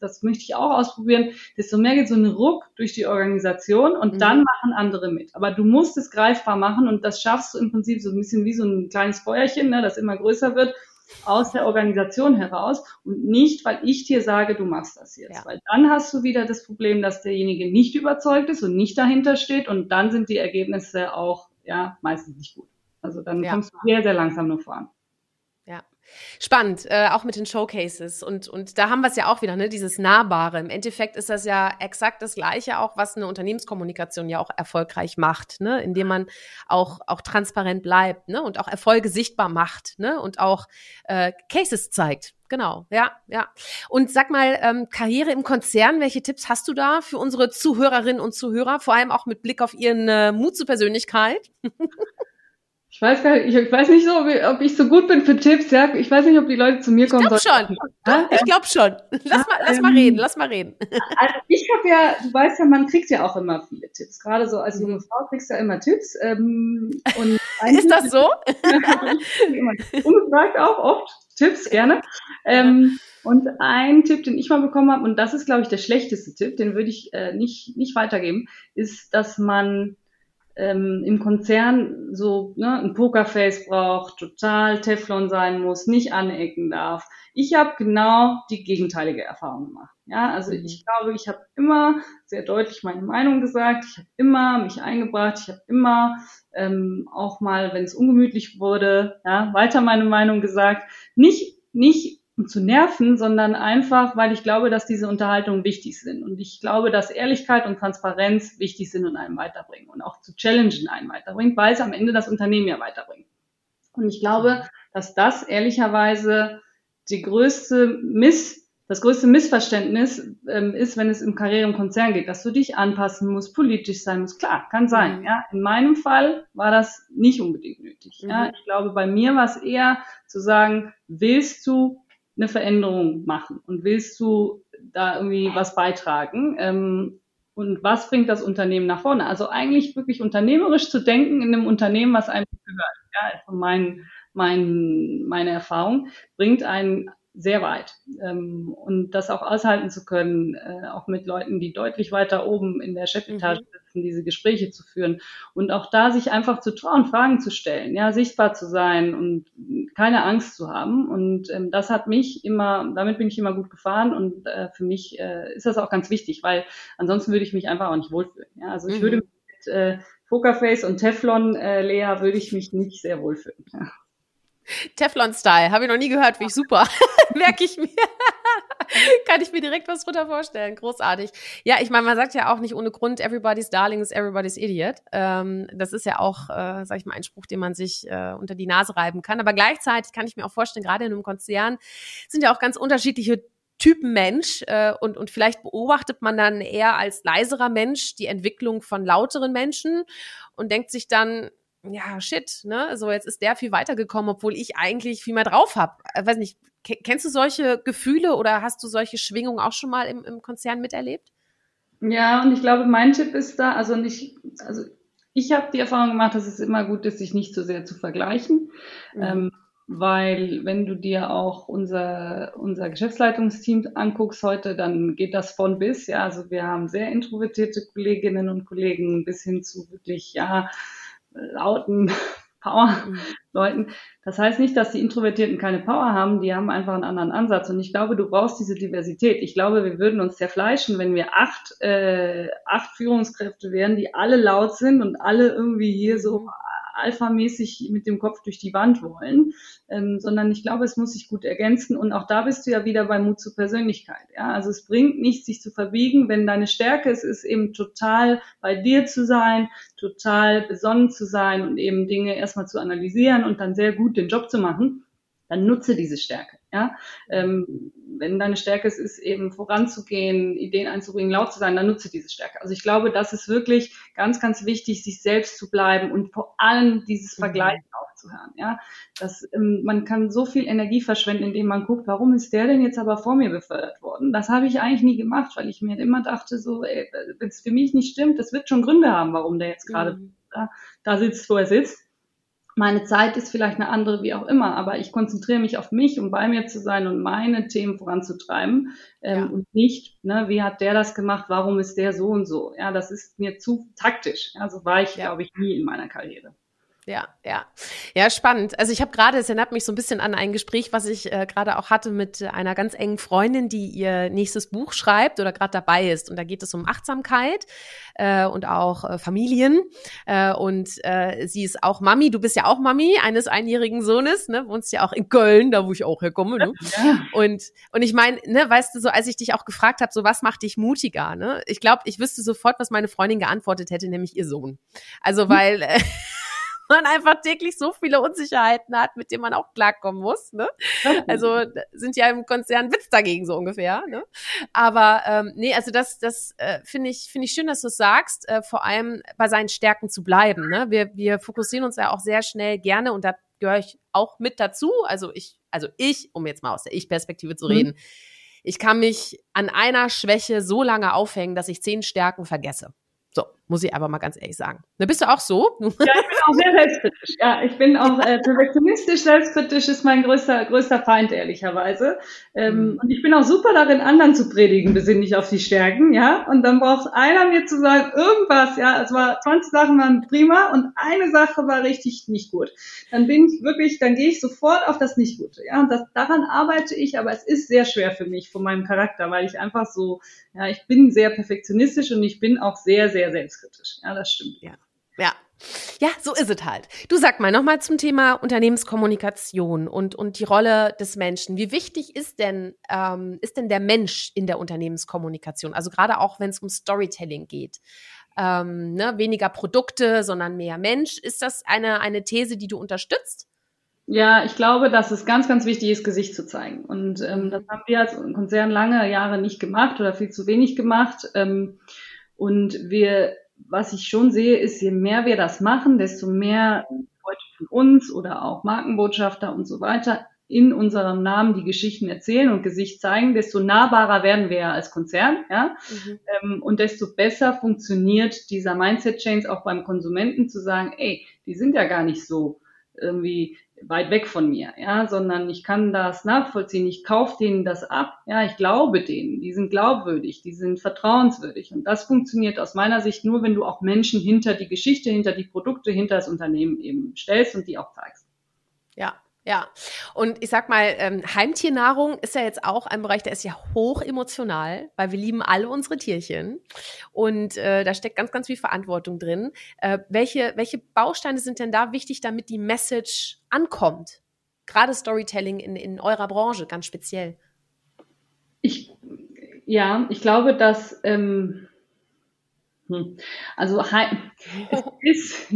das möchte ich auch ausprobieren, desto mehr geht so ein Ruck durch die Organisation und mhm. dann machen andere mit. Aber du musst es greifbar machen und das schaffst du im Prinzip so ein bisschen wie so ein kleines Feuerchen, ne, das immer größer wird aus der Organisation heraus und nicht, weil ich dir sage, du machst das jetzt. Ja. Weil dann hast du wieder das Problem, dass derjenige nicht überzeugt ist und nicht dahinter steht und dann sind die Ergebnisse auch ja meistens nicht gut. Also dann ja. kommst du sehr, sehr langsam nur voran. Spannend, äh, auch mit den Showcases. Und, und da haben wir es ja auch wieder, ne, dieses Nahbare. Im Endeffekt ist das ja exakt das Gleiche auch, was eine Unternehmenskommunikation ja auch erfolgreich macht, ne, indem man auch, auch transparent bleibt, ne, und auch Erfolge sichtbar macht, ne, und auch äh, Cases zeigt. Genau, ja, ja. Und sag mal, ähm, Karriere im Konzern, welche Tipps hast du da für unsere Zuhörerinnen und Zuhörer, vor allem auch mit Blick auf ihren äh, Mut zur Persönlichkeit? Ich weiß gar nicht, ich weiß nicht so, ob ich so gut bin für Tipps, ja. Ich weiß nicht, ob die Leute zu mir kommen. Ich glaube schon. Ja? Ich glaube schon. Lass mal, lass mal ähm, reden, lass mal reden. Also ich habe ja, du weißt ja, man kriegt ja auch immer viele Tipps. Gerade so als junge mhm. Frau kriegst du ja immer Tipps. Ähm, und Ist das so? Ungefragt auch oft Tipps, gerne. Ähm, und ein Tipp, den ich mal bekommen habe, und das ist, glaube ich, der schlechteste Tipp, den würde ich äh, nicht, nicht weitergeben, ist, dass man ähm, im Konzern so ne, ein Pokerface braucht, total Teflon sein muss, nicht anecken darf. Ich habe genau die gegenteilige Erfahrung gemacht. Ja, also mhm. ich glaube, ich habe immer sehr deutlich meine Meinung gesagt. Ich habe immer mich eingebracht. Ich habe immer ähm, auch mal, wenn es ungemütlich wurde, ja, weiter meine Meinung gesagt. Nicht nicht um zu nerven, sondern einfach, weil ich glaube, dass diese Unterhaltungen wichtig sind. Und ich glaube, dass Ehrlichkeit und Transparenz wichtig sind und einem weiterbringen und auch zu challengen einen weiterbringt, weil es am Ende das Unternehmen ja weiterbringt. Und ich glaube, dass das ehrlicherweise die größte Miss, das größte Missverständnis ähm, ist, wenn es im Karriere im Konzern geht, dass du dich anpassen musst, politisch sein musst. Klar, kann sein. Mhm. Ja, in meinem Fall war das nicht unbedingt nötig. Mhm. Ja, ich glaube, bei mir war es eher zu sagen, willst du eine Veränderung machen und willst du da irgendwie was beitragen? Ähm, und was bringt das Unternehmen nach vorne? Also eigentlich wirklich unternehmerisch zu denken in einem Unternehmen, was einem gehört. Ja, also mein, mein, meine Erfahrung bringt einen sehr weit. Ähm, und das auch aushalten zu können, äh, auch mit Leuten, die deutlich weiter oben in der Chefetage mhm. Sitzen, diese Gespräche zu führen und auch da sich einfach zu trauen, Fragen zu stellen, ja, sichtbar zu sein und keine Angst zu haben. Und ähm, das hat mich immer, damit bin ich immer gut gefahren und äh, für mich äh, ist das auch ganz wichtig, weil ansonsten würde ich mich einfach auch nicht wohlfühlen. Ja? Also ich mhm. würde mit äh, Pokerface und Teflon, äh, Lea, würde ich mich nicht sehr wohlfühlen. Ja. Teflon-Style, habe ich noch nie gehört, finde ich super. Merke ich mir. Kann ich mir direkt was drunter vorstellen. Großartig. Ja, ich meine, man sagt ja auch nicht ohne Grund, everybody's darling is everybody's idiot. Ähm, das ist ja auch, äh, sag ich mal, ein Spruch, den man sich äh, unter die Nase reiben kann. Aber gleichzeitig kann ich mir auch vorstellen, gerade in einem Konzern sind ja auch ganz unterschiedliche Typen Mensch äh, und, und vielleicht beobachtet man dann eher als leiserer Mensch die Entwicklung von lauteren Menschen und denkt sich dann, ja, shit, ne? So, jetzt ist der viel weitergekommen, obwohl ich eigentlich viel mehr drauf habe. Äh, weiß nicht, kennst du solche Gefühle oder hast du solche Schwingungen auch schon mal im, im Konzern miterlebt? Ja, und ich glaube, mein Tipp ist da, also nicht, also ich habe die Erfahrung gemacht, dass es immer gut ist, sich nicht zu sehr zu vergleichen. Mhm. Ähm, weil wenn du dir auch unser, unser Geschäftsleitungsteam anguckst heute, dann geht das von bis, ja, also wir haben sehr introvertierte Kolleginnen und Kollegen bis hin zu wirklich, ja, lauten Power-Leuten. Das heißt nicht, dass die Introvertierten keine Power haben, die haben einfach einen anderen Ansatz. Und ich glaube, du brauchst diese Diversität. Ich glaube, wir würden uns zerfleischen, wenn wir acht, äh, acht Führungskräfte wären, die alle laut sind und alle irgendwie hier so mhm alphamäßig mit dem Kopf durch die Wand wollen, ähm, sondern ich glaube, es muss sich gut ergänzen. Und auch da bist du ja wieder bei Mut zur Persönlichkeit. Ja? Also es bringt nichts, sich zu verbiegen, wenn deine Stärke es ist, eben total bei dir zu sein, total besonnen zu sein und eben Dinge erstmal zu analysieren und dann sehr gut den Job zu machen dann nutze diese Stärke. Ja? Ähm, wenn deine Stärke es ist, eben voranzugehen, Ideen einzubringen, laut zu sein, dann nutze diese Stärke. Also ich glaube, das ist wirklich ganz, ganz wichtig, sich selbst zu bleiben und vor allem dieses mhm. Vergleichen mhm. aufzuhören. Ja? Das, ähm, man kann so viel Energie verschwenden, indem man guckt, warum ist der denn jetzt aber vor mir befördert worden? Das habe ich eigentlich nie gemacht, weil ich mir immer dachte, so, wenn es für mich nicht stimmt, das wird schon Gründe haben, warum der jetzt gerade mhm. da, da sitzt, wo er sitzt. Meine Zeit ist vielleicht eine andere, wie auch immer, aber ich konzentriere mich auf mich, um bei mir zu sein und meine Themen voranzutreiben ähm, ja. und nicht, ne, wie hat der das gemacht, warum ist der so und so. Ja, das ist mir zu taktisch. Also war ich, ja. glaube ich, nie in meiner Karriere. Ja, ja. Ja, spannend. Also ich habe gerade, es erinnert mich so ein bisschen an ein Gespräch, was ich äh, gerade auch hatte mit einer ganz engen Freundin, die ihr nächstes Buch schreibt oder gerade dabei ist. Und da geht es um Achtsamkeit äh, und auch äh, Familien. Äh, und äh, sie ist auch Mami. Du bist ja auch Mami eines einjährigen Sohnes, ne? Wohnst ja auch in Köln, da wo ich auch herkomme. Ne? Ja. Und, und ich meine, ne, weißt du, so als ich dich auch gefragt habe, so was macht dich mutiger? Ne? Ich glaube, ich wüsste sofort, was meine Freundin geantwortet hätte, nämlich ihr Sohn. Also hm. weil. Äh, man einfach täglich so viele Unsicherheiten hat, mit denen man auch klarkommen muss. Ne? Also sind ja im Konzern Witz dagegen so ungefähr. Ne? Aber ähm, nee, also das, das äh, finde ich, finde ich schön, dass du es sagst, äh, vor allem bei seinen Stärken zu bleiben. Ne? Wir, wir fokussieren uns ja auch sehr schnell gerne und da gehöre ich auch mit dazu. Also ich, also ich, um jetzt mal aus der Ich-Perspektive zu mhm. reden, ich kann mich an einer Schwäche so lange aufhängen, dass ich zehn Stärken vergesse. So, muss ich aber mal ganz ehrlich sagen. Da bist du auch so? Ja, ich bin auch sehr selbstkritisch. Ja, ich bin auch äh, perfektionistisch, selbstkritisch ist mein größter, größter Feind, ehrlicherweise. Ähm, mhm. Und ich bin auch super darin, anderen zu predigen, besinn dich auf die Stärken, ja. Und dann braucht einer mir zu sagen, irgendwas, ja, es war 20 Sachen waren prima und eine Sache war richtig nicht gut. Dann bin ich wirklich, dann gehe ich sofort auf das Nicht-Gute, ja. Und das, daran arbeite ich, aber es ist sehr schwer für mich, von meinem Charakter, weil ich einfach so, ja, ich bin sehr perfektionistisch und ich bin auch sehr, sehr selbstkritisch. Ja, das stimmt. Ja. Ja, ja, so ist es halt. Du sag mal nochmal zum Thema Unternehmenskommunikation und, und die Rolle des Menschen. Wie wichtig ist denn, ähm, ist denn der Mensch in der Unternehmenskommunikation? Also gerade auch, wenn es um Storytelling geht. Ähm, ne, weniger Produkte, sondern mehr Mensch. Ist das eine, eine These, die du unterstützt? Ja, ich glaube, dass es ganz, ganz wichtig ist, Gesicht zu zeigen. Und ähm, das haben wir als Konzern lange Jahre nicht gemacht oder viel zu wenig gemacht. Ähm, und wir was ich schon sehe, ist, je mehr wir das machen, desto mehr Leute von uns oder auch Markenbotschafter und so weiter in unserem Namen die Geschichten erzählen und Gesicht zeigen, desto nahbarer werden wir ja als Konzern, ja, mhm. ähm, und desto besser funktioniert dieser Mindset Change auch beim Konsumenten zu sagen, ey, die sind ja gar nicht so irgendwie weit weg von mir, ja, sondern ich kann das nachvollziehen, ich kaufe denen das ab, ja, ich glaube denen, die sind glaubwürdig, die sind vertrauenswürdig. Und das funktioniert aus meiner Sicht nur, wenn du auch Menschen hinter die Geschichte, hinter die Produkte, hinter das Unternehmen eben stellst und die auch zeigst. Ja, ja, und ich sag mal, ähm, Heimtiernahrung ist ja jetzt auch ein Bereich, der ist ja hoch emotional, weil wir lieben alle unsere Tierchen. Und äh, da steckt ganz, ganz viel Verantwortung drin. Äh, welche, welche Bausteine sind denn da wichtig, damit die Message ankommt? Gerade Storytelling in, in eurer Branche ganz speziell. Ich, ja, ich glaube, dass ähm, hm, also es ist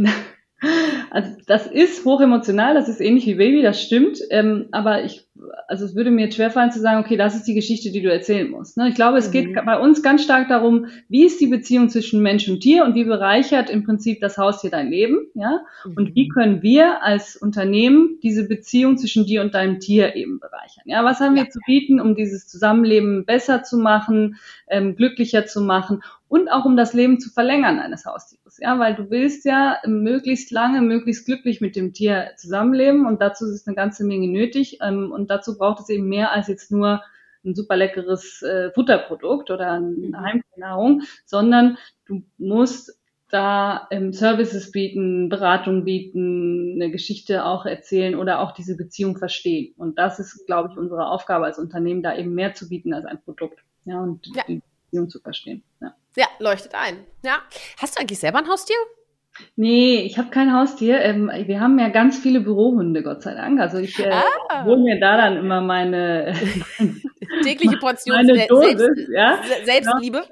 also das ist hochemotional, das ist ähnlich wie Baby, das stimmt. Ähm, aber ich, also es würde mir jetzt schwerfallen zu sagen, okay, das ist die Geschichte, die du erzählen musst. Ne? Ich glaube, es mhm. geht bei uns ganz stark darum, wie ist die Beziehung zwischen Mensch und Tier und wie bereichert im Prinzip das Haustier dein Leben, ja? Mhm. Und wie können wir als Unternehmen diese Beziehung zwischen dir und deinem Tier eben bereichern? Ja, was haben wir zu bieten, um dieses Zusammenleben besser zu machen, ähm, glücklicher zu machen und auch um das Leben zu verlängern eines Haustieres. Ja, weil du willst ja möglichst lange, möglichst glücklich mit dem Tier zusammenleben und dazu ist eine ganze Menge nötig ähm, und dazu braucht es eben mehr als jetzt nur ein super leckeres äh, Futterprodukt oder eine mhm. Heimnahrung, sondern du musst da ähm, Services bieten, Beratung bieten, eine Geschichte auch erzählen oder auch diese Beziehung verstehen. Und das ist, glaube ich, unsere Aufgabe als Unternehmen, da eben mehr zu bieten als ein Produkt. Ja, und ja. die Beziehung zu verstehen. Ja. Ja, leuchtet ein. Ja. Hast du eigentlich selber ein Haustier? Nee, ich habe kein Haustier. Ähm, wir haben ja ganz viele Bürohunde, Gott sei Dank. Also ich äh, ah. hole mir da dann immer meine tägliche Portion meine Dosis, Selbst, ja? Selbstliebe.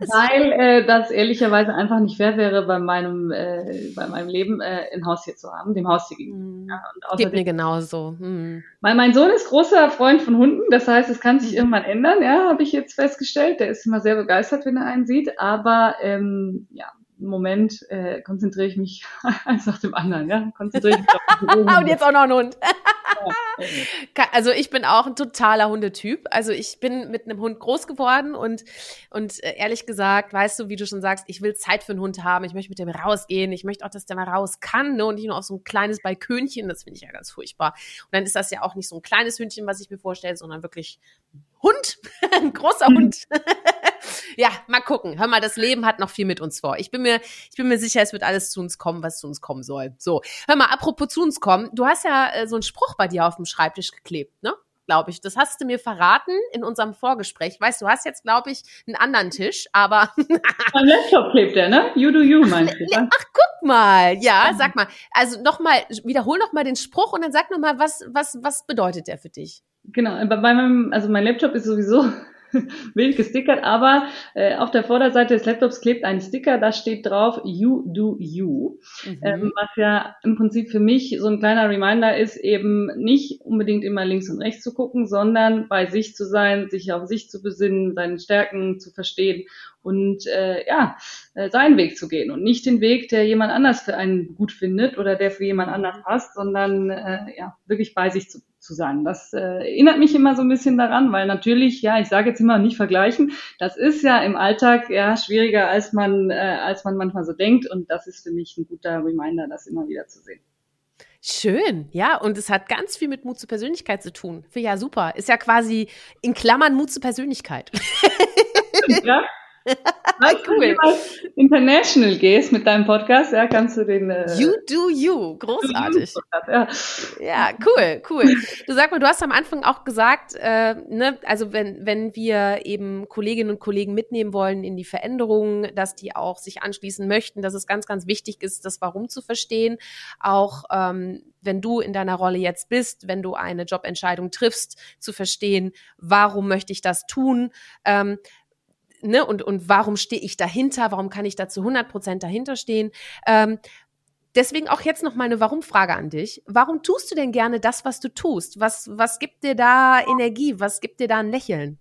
Genau. Weil äh, das ehrlicherweise einfach nicht fair wäre, bei meinem, äh, bei meinem Leben äh, ein Haustier zu haben, dem Haustier gegenüber. Mhm. Ja, und Geht mir genauso. Mhm. Weil mein Sohn ist großer Freund von Hunden, das heißt, es kann sich irgendwann ändern, ja, habe ich jetzt festgestellt. Der ist immer sehr begeistert, wenn er einen sieht, aber ähm, ja, Moment äh, konzentriere ich mich eins nach dem anderen, ja. Konzentriere ich mich auf Und jetzt auch noch ein Hund. also ich bin auch ein totaler Hundetyp. Also ich bin mit einem Hund groß geworden und, und äh, ehrlich gesagt, weißt du, wie du schon sagst, ich will Zeit für einen Hund haben. Ich möchte mit dem rausgehen. Ich möchte auch, dass der mal raus kann ne? und nicht nur auf so ein kleines Balkönchen. Das finde ich ja ganz furchtbar. Und dann ist das ja auch nicht so ein kleines Hündchen, was ich mir vorstelle, sondern wirklich Hund, ein großer Hund. Ja, mal gucken. Hör mal, das Leben hat noch viel mit uns vor. Ich bin mir, ich bin mir sicher, es wird alles zu uns kommen, was zu uns kommen soll. So, hör mal, apropos zu uns kommen. Du hast ja äh, so einen Spruch bei dir auf dem Schreibtisch geklebt, ne? Glaube ich. Das hast du mir verraten in unserem Vorgespräch. Weißt du, hast jetzt, glaube ich, einen anderen Tisch, aber. Am Laptop klebt der, ne? You do you, meinst du? Ach, guck mal. Ja, sag mal. Also nochmal, wiederhol noch mal den Spruch und dann sag noch mal, was, was, was bedeutet der für dich? Genau, bei meinem, also mein Laptop ist sowieso wild gestickert, aber äh, auf der Vorderseite des Laptops klebt ein Sticker, da steht drauf You do you, mhm. ähm, was ja im Prinzip für mich so ein kleiner Reminder ist, eben nicht unbedingt immer links und rechts zu gucken, sondern bei sich zu sein, sich auf sich zu besinnen, seine Stärken zu verstehen und äh, ja, äh, seinen Weg zu gehen und nicht den Weg, der jemand anders für einen gut findet oder der für jemand anders passt, sondern äh, ja, wirklich bei sich zu zu sein. Das äh, erinnert mich immer so ein bisschen daran, weil natürlich, ja, ich sage jetzt immer nicht vergleichen, das ist ja im Alltag ja schwieriger, als man, äh, als man manchmal so denkt. Und das ist für mich ein guter Reminder, das immer wieder zu sehen. Schön, ja, und es hat ganz viel mit Mut zur Persönlichkeit zu tun. Ja super. Ist ja quasi in Klammern Mut zur Persönlichkeit. Ja, Weißt cool. Wenn du international gehst mit deinem Podcast, ja, kannst du den. Äh, you do you, großartig. Ja. ja, cool, cool. Du sag mal, du hast am Anfang auch gesagt, äh, ne, also wenn wenn wir eben Kolleginnen und Kollegen mitnehmen wollen in die Veränderungen, dass die auch sich anschließen möchten, dass es ganz, ganz wichtig ist, das Warum zu verstehen, auch ähm, wenn du in deiner Rolle jetzt bist, wenn du eine Jobentscheidung triffst, zu verstehen, warum möchte ich das tun. Ähm, ne, und, und warum stehe ich dahinter, warum kann ich da zu 100 Prozent dahinter stehen. Ähm, deswegen auch jetzt noch mal eine Warum-Frage an dich. Warum tust du denn gerne das, was du tust? Was, was gibt dir da Energie? Was gibt dir da ein Lächeln?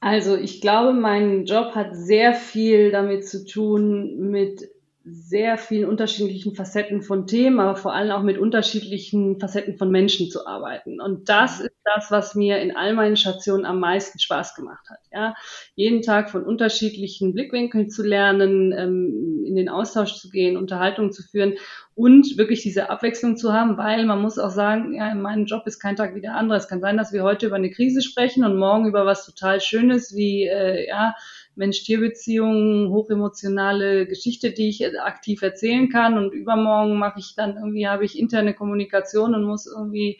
Also ich glaube, mein Job hat sehr viel damit zu tun, mit sehr vielen unterschiedlichen Facetten von Themen, aber vor allem auch mit unterschiedlichen Facetten von Menschen zu arbeiten. Und das ist das, was mir in all meinen Stationen am meisten Spaß gemacht hat. Ja, jeden Tag von unterschiedlichen Blickwinkeln zu lernen, ähm, in den Austausch zu gehen, Unterhaltungen zu führen und wirklich diese Abwechslung zu haben, weil man muss auch sagen, ja, in meinem Job ist kein Tag wie der andere. Es kann sein, dass wir heute über eine Krise sprechen und morgen über was total Schönes wie äh, ja Mensch-Tier-Beziehungen, hochemotionale Geschichte, die ich aktiv erzählen kann. Und übermorgen mache ich dann irgendwie, habe ich interne Kommunikation und muss irgendwie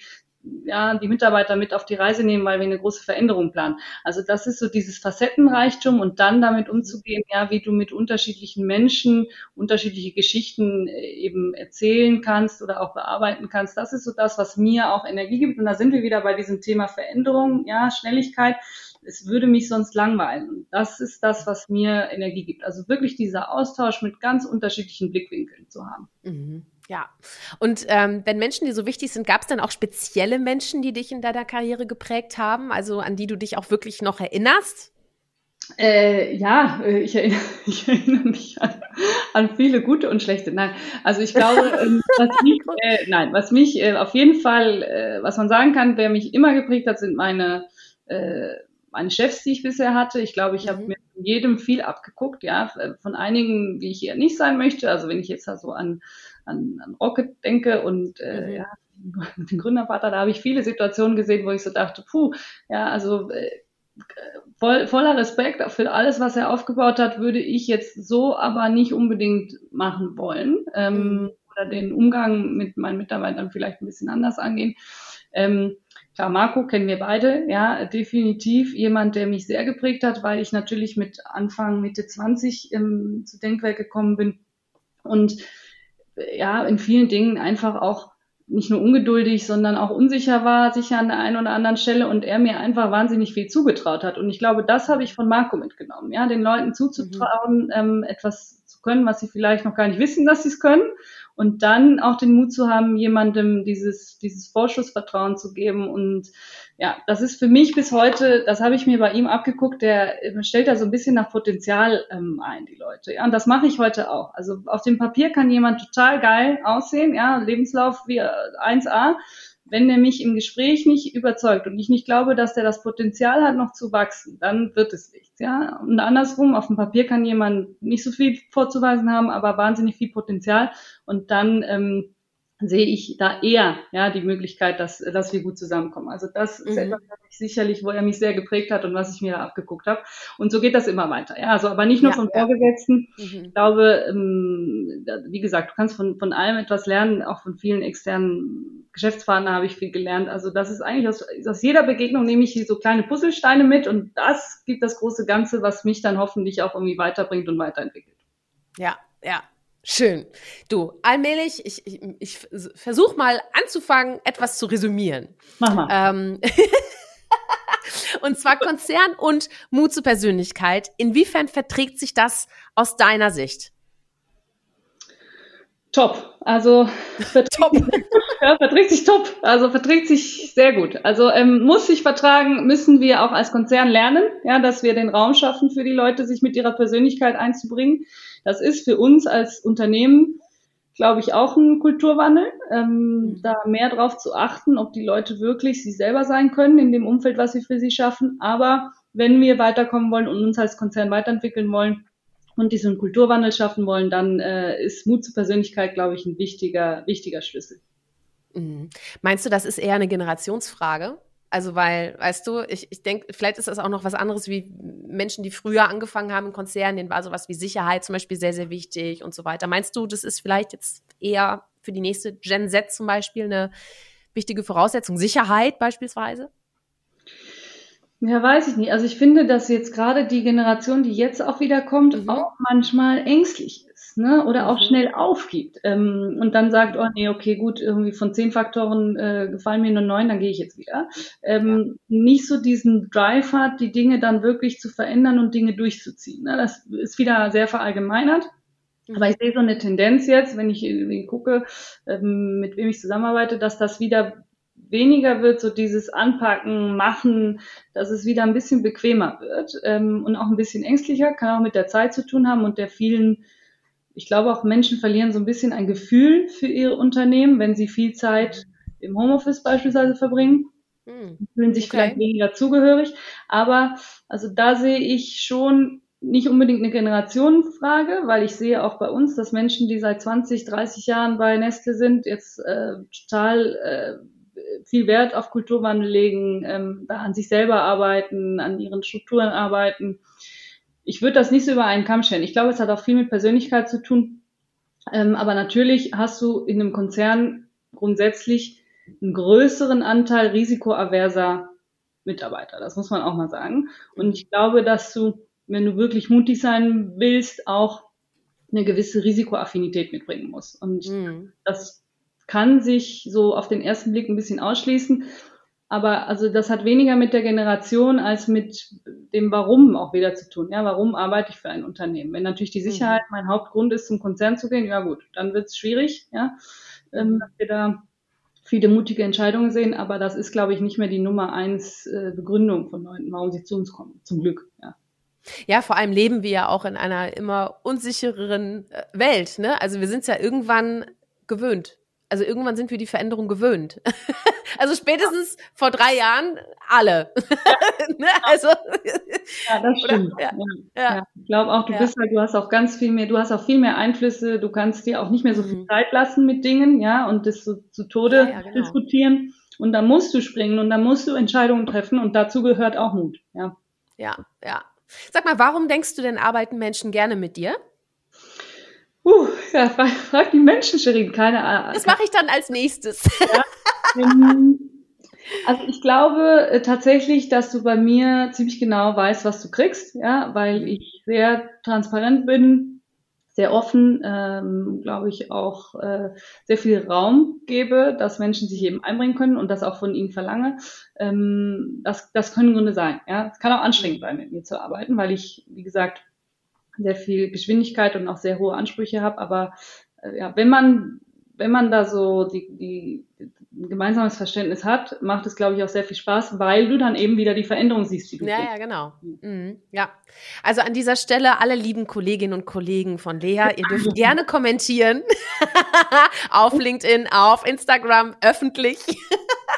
ja, die Mitarbeiter mit auf die Reise nehmen, weil wir eine große Veränderung planen. Also das ist so dieses Facettenreichtum und dann damit umzugehen, ja, wie du mit unterschiedlichen Menschen unterschiedliche Geschichten äh, eben erzählen kannst oder auch bearbeiten kannst. Das ist so das, was mir auch Energie gibt. Und da sind wir wieder bei diesem Thema Veränderung, ja, Schnelligkeit es würde mich sonst langweilen. Und das ist das, was mir Energie gibt. Also wirklich dieser Austausch mit ganz unterschiedlichen Blickwinkeln zu haben. Mhm. Ja, und ähm, wenn Menschen dir so wichtig sind, gab es dann auch spezielle Menschen, die dich in deiner Karriere geprägt haben, also an die du dich auch wirklich noch erinnerst? Äh, ja, äh, ich erinnere, ich erinnere mich an, an, viele gute und schlechte. Nein, also ich glaube, ähm, was mich, äh, nein, was mich äh, auf jeden Fall, äh, was man sagen kann, wer mich immer geprägt hat, sind meine äh, meine Chefs, die ich bisher hatte. Ich glaube, ich mhm. habe mir von jedem viel abgeguckt, ja, von einigen, wie ich eher nicht sein möchte. Also wenn ich jetzt da so an, an, an Rocket denke und äh, mhm. ja, den Gründervater, da habe ich viele Situationen gesehen, wo ich so dachte, puh, ja, also äh, voll, voller Respekt für alles, was er aufgebaut hat, würde ich jetzt so aber nicht unbedingt machen wollen. Ähm, mhm. Oder den Umgang mit meinen Mitarbeitern vielleicht ein bisschen anders angehen. Ähm, Klar, Marco kennen wir beide, ja, definitiv jemand, der mich sehr geprägt hat, weil ich natürlich mit Anfang, Mitte 20 ähm, zu Denkwerk gekommen bin und ja, in vielen Dingen einfach auch nicht nur ungeduldig, sondern auch unsicher war, sicher an der einen oder anderen Stelle und er mir einfach wahnsinnig viel zugetraut hat. Und ich glaube, das habe ich von Marco mitgenommen, ja, den Leuten zuzutrauen, mhm. ähm, etwas zu können, was sie vielleicht noch gar nicht wissen, dass sie es können und dann auch den Mut zu haben, jemandem dieses, dieses Vorschussvertrauen zu geben. Und ja, das ist für mich bis heute, das habe ich mir bei ihm abgeguckt, der stellt da so ein bisschen nach Potenzial ähm, ein, die Leute. Ja, und das mache ich heute auch. Also auf dem Papier kann jemand total geil aussehen, ja, Lebenslauf wie 1a wenn der mich im Gespräch nicht überzeugt und ich nicht glaube, dass der das Potenzial hat, noch zu wachsen, dann wird es nichts. Ja? Und andersrum, auf dem Papier kann jemand nicht so viel vorzuweisen haben, aber wahnsinnig viel Potenzial und dann ähm, sehe ich da eher ja die Möglichkeit, dass, dass wir gut zusammenkommen. Also das ist mhm. etwas, was ich sicherlich, wo er mich sehr geprägt hat und was ich mir da abgeguckt habe. Und so geht das immer weiter. Ja, also aber nicht nur ja, von Vorgesetzten. Mhm. Ich glaube, ähm, wie gesagt, du kannst von, von allem etwas lernen, auch von vielen externen Geschäftspartnern habe ich viel gelernt. Also das ist eigentlich aus, aus jeder Begegnung nehme ich so kleine Puzzlesteine mit und das gibt das große Ganze, was mich dann hoffentlich auch irgendwie weiterbringt und weiterentwickelt. Ja, ja, Schön. Du, allmählich, ich, ich, ich versuche mal anzufangen, etwas zu resümieren. Mach mal. Ähm, und zwar Konzern und Mut zur Persönlichkeit. Inwiefern verträgt sich das aus deiner Sicht? Top. Also verträgt, top. ja, verträgt sich top. Also verträgt sich sehr gut. Also ähm, muss sich vertragen, müssen wir auch als Konzern lernen, ja, dass wir den Raum schaffen für die Leute, sich mit ihrer Persönlichkeit einzubringen. Das ist für uns als Unternehmen, glaube ich, auch ein Kulturwandel, ähm, mhm. da mehr drauf zu achten, ob die Leute wirklich sie selber sein können in dem Umfeld, was wir für sie schaffen. Aber wenn wir weiterkommen wollen und uns als Konzern weiterentwickeln wollen und diesen Kulturwandel schaffen wollen, dann äh, ist Mut zur Persönlichkeit, glaube ich, ein wichtiger, wichtiger Schlüssel. Mhm. Meinst du, das ist eher eine Generationsfrage? Also, weil, weißt du, ich, ich denke, vielleicht ist das auch noch was anderes wie Menschen, die früher angefangen haben in Konzernen, denen war sowas wie Sicherheit zum Beispiel sehr, sehr wichtig und so weiter. Meinst du, das ist vielleicht jetzt eher für die nächste Gen Z zum Beispiel eine wichtige Voraussetzung? Sicherheit beispielsweise? Ja, weiß ich nicht. Also ich finde, dass jetzt gerade die Generation, die jetzt auch wieder kommt, mhm. auch manchmal ängstlich ne? oder auch mhm. schnell aufgibt ähm, und dann sagt, oh nee, okay, gut, irgendwie von zehn Faktoren äh, gefallen mir nur neun, dann gehe ich jetzt wieder. Ähm, ja. Nicht so diesen Drive hat, die Dinge dann wirklich zu verändern und Dinge durchzuziehen. Ne? Das ist wieder sehr verallgemeinert. Mhm. Aber ich sehe so eine Tendenz jetzt, wenn ich irgendwie gucke, ähm, mit wem ich zusammenarbeite, dass das wieder weniger wird, so dieses Anpacken, Machen, dass es wieder ein bisschen bequemer wird ähm, und auch ein bisschen ängstlicher, kann auch mit der Zeit zu tun haben und der vielen ich glaube auch Menschen verlieren so ein bisschen ein Gefühl für ihre Unternehmen, wenn sie viel Zeit im Homeoffice beispielsweise verbringen. Hm. Fühlen sich okay. vielleicht weniger zugehörig. Aber also da sehe ich schon nicht unbedingt eine Generationenfrage, weil ich sehe auch bei uns, dass Menschen, die seit 20, 30 Jahren bei Nestle sind, jetzt äh, total äh, viel Wert auf Kulturwandel legen, ähm, da an sich selber arbeiten, an ihren Strukturen arbeiten ich würde das nicht so über einen Kamm stellen. Ich glaube, es hat auch viel mit Persönlichkeit zu tun. Ähm, aber natürlich hast du in einem Konzern grundsätzlich einen größeren Anteil risikoaverser Mitarbeiter. Das muss man auch mal sagen. Und ich glaube, dass du, wenn du wirklich mutig sein willst, auch eine gewisse Risikoaffinität mitbringen musst. Und mhm. das kann sich so auf den ersten Blick ein bisschen ausschließen. Aber also das hat weniger mit der Generation als mit dem Warum auch wieder zu tun. Ja, warum arbeite ich für ein Unternehmen? Wenn natürlich die Sicherheit mhm. mein Hauptgrund ist, zum Konzern zu gehen, ja gut, dann wird es schwierig, ja, ähm, dass wir da viele mutige Entscheidungen sehen, aber das ist, glaube ich, nicht mehr die Nummer eins äh, Begründung von Leuten, warum sie zu uns kommen. Zum Glück, ja. Ja, vor allem leben wir ja auch in einer immer unsichereren äh, Welt. Ne? Also wir sind es ja irgendwann gewöhnt also irgendwann sind wir die Veränderung gewöhnt. also spätestens ja. vor drei Jahren alle. ne? Also ja, das stimmt. Ja, ja. Ich glaube auch, du bist halt, du hast auch ganz viel mehr, du hast auch viel mehr Einflüsse, du kannst dir auch nicht mehr so viel mhm. Zeit lassen mit Dingen, ja, und das so zu Tode genau. diskutieren. Und da musst du springen und da musst du Entscheidungen treffen und dazu gehört auch Mut, ja. Ja, ja. Sag mal, warum denkst du denn, arbeiten Menschen gerne mit dir? Uh, ja, frag, die Menschen, Sherin, keine Ahnung. Das mache ich dann als nächstes. Ja, ähm, also ich glaube äh, tatsächlich, dass du bei mir ziemlich genau weißt, was du kriegst, ja, weil ich sehr transparent bin, sehr offen, ähm, glaube ich, auch äh, sehr viel Raum gebe, dass Menschen sich eben einbringen können und das auch von ihnen verlange. Ähm, das, das können Gründe sein. Ja, es kann auch anstrengend sein, mit mir zu arbeiten, weil ich, wie gesagt, sehr viel Geschwindigkeit und auch sehr hohe Ansprüche habe. Aber äh, ja, wenn man wenn man da so die, die, ein gemeinsames Verständnis hat, macht es, glaube ich, auch sehr viel Spaß, weil du dann eben wieder die Veränderung siehst, die du Ja, ja, genau. Mhm. Ja. Also an dieser Stelle alle lieben Kolleginnen und Kollegen von Lea, ihr dürft gerne kommentieren auf LinkedIn, auf Instagram, öffentlich.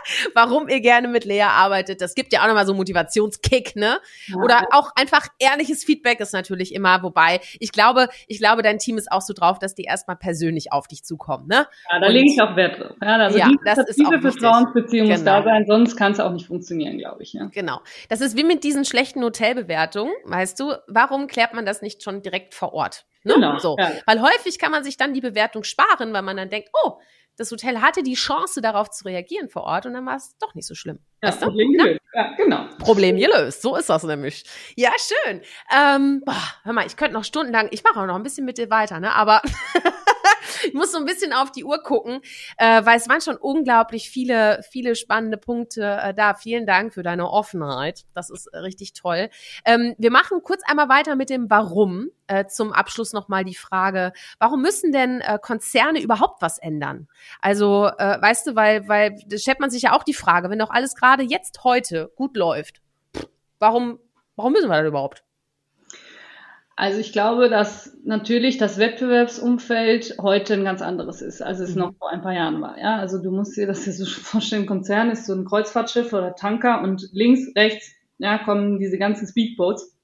warum ihr gerne mit Lea arbeitet. Das gibt ja auch nochmal so Motivationskick, ne? Ja. Oder auch einfach ehrliches Feedback ist natürlich immer, wobei ich glaube, ich glaube, dein Team ist auch so drauf, dass die erstmal persönlich auf dich zukommen, ne? Ja, da lege ich auch Wert drauf. Ja, also ja, das ist diese Vertrauensbeziehung genau. muss da sein, sonst kann es auch nicht funktionieren, glaube ich. Ja. Genau. Das ist wie mit diesen schlechten Hotelbewertungen, weißt du, warum klärt man das nicht schon direkt vor Ort? Ne? Genau. So. Ja. Weil häufig kann man sich dann die Bewertung sparen, weil man dann denkt, oh, das Hotel hatte die Chance, darauf zu reagieren vor Ort und dann war es doch nicht so schlimm. Ja, weißt Problem gelöst. Ja, genau. Problem gelöst. So ist das nämlich. Ja, schön. Ähm, boah, hör mal, ich könnte noch stundenlang, ich mache auch noch ein bisschen mit dir weiter, ne? Aber ich muss so ein bisschen auf die Uhr gucken, äh, weil es waren schon unglaublich viele, viele spannende Punkte äh, da. Vielen Dank für deine Offenheit. Das ist äh, richtig toll. Ähm, wir machen kurz einmal weiter mit dem Warum. Äh, zum Abschluss nochmal die Frage, warum müssen denn äh, Konzerne überhaupt was ändern? Also, äh, weißt du, weil, weil, das stellt man sich ja auch die Frage, wenn doch alles gerade jetzt heute gut läuft, warum, warum müssen wir das überhaupt? Also ich glaube, dass natürlich das Wettbewerbsumfeld heute ein ganz anderes ist, als es mhm. noch vor ein paar Jahren war. Ja, also du musst dir das hier so vorstellen, Konzern ist so ein Kreuzfahrtschiff oder Tanker und links, rechts, ja, kommen diese ganzen Speedboats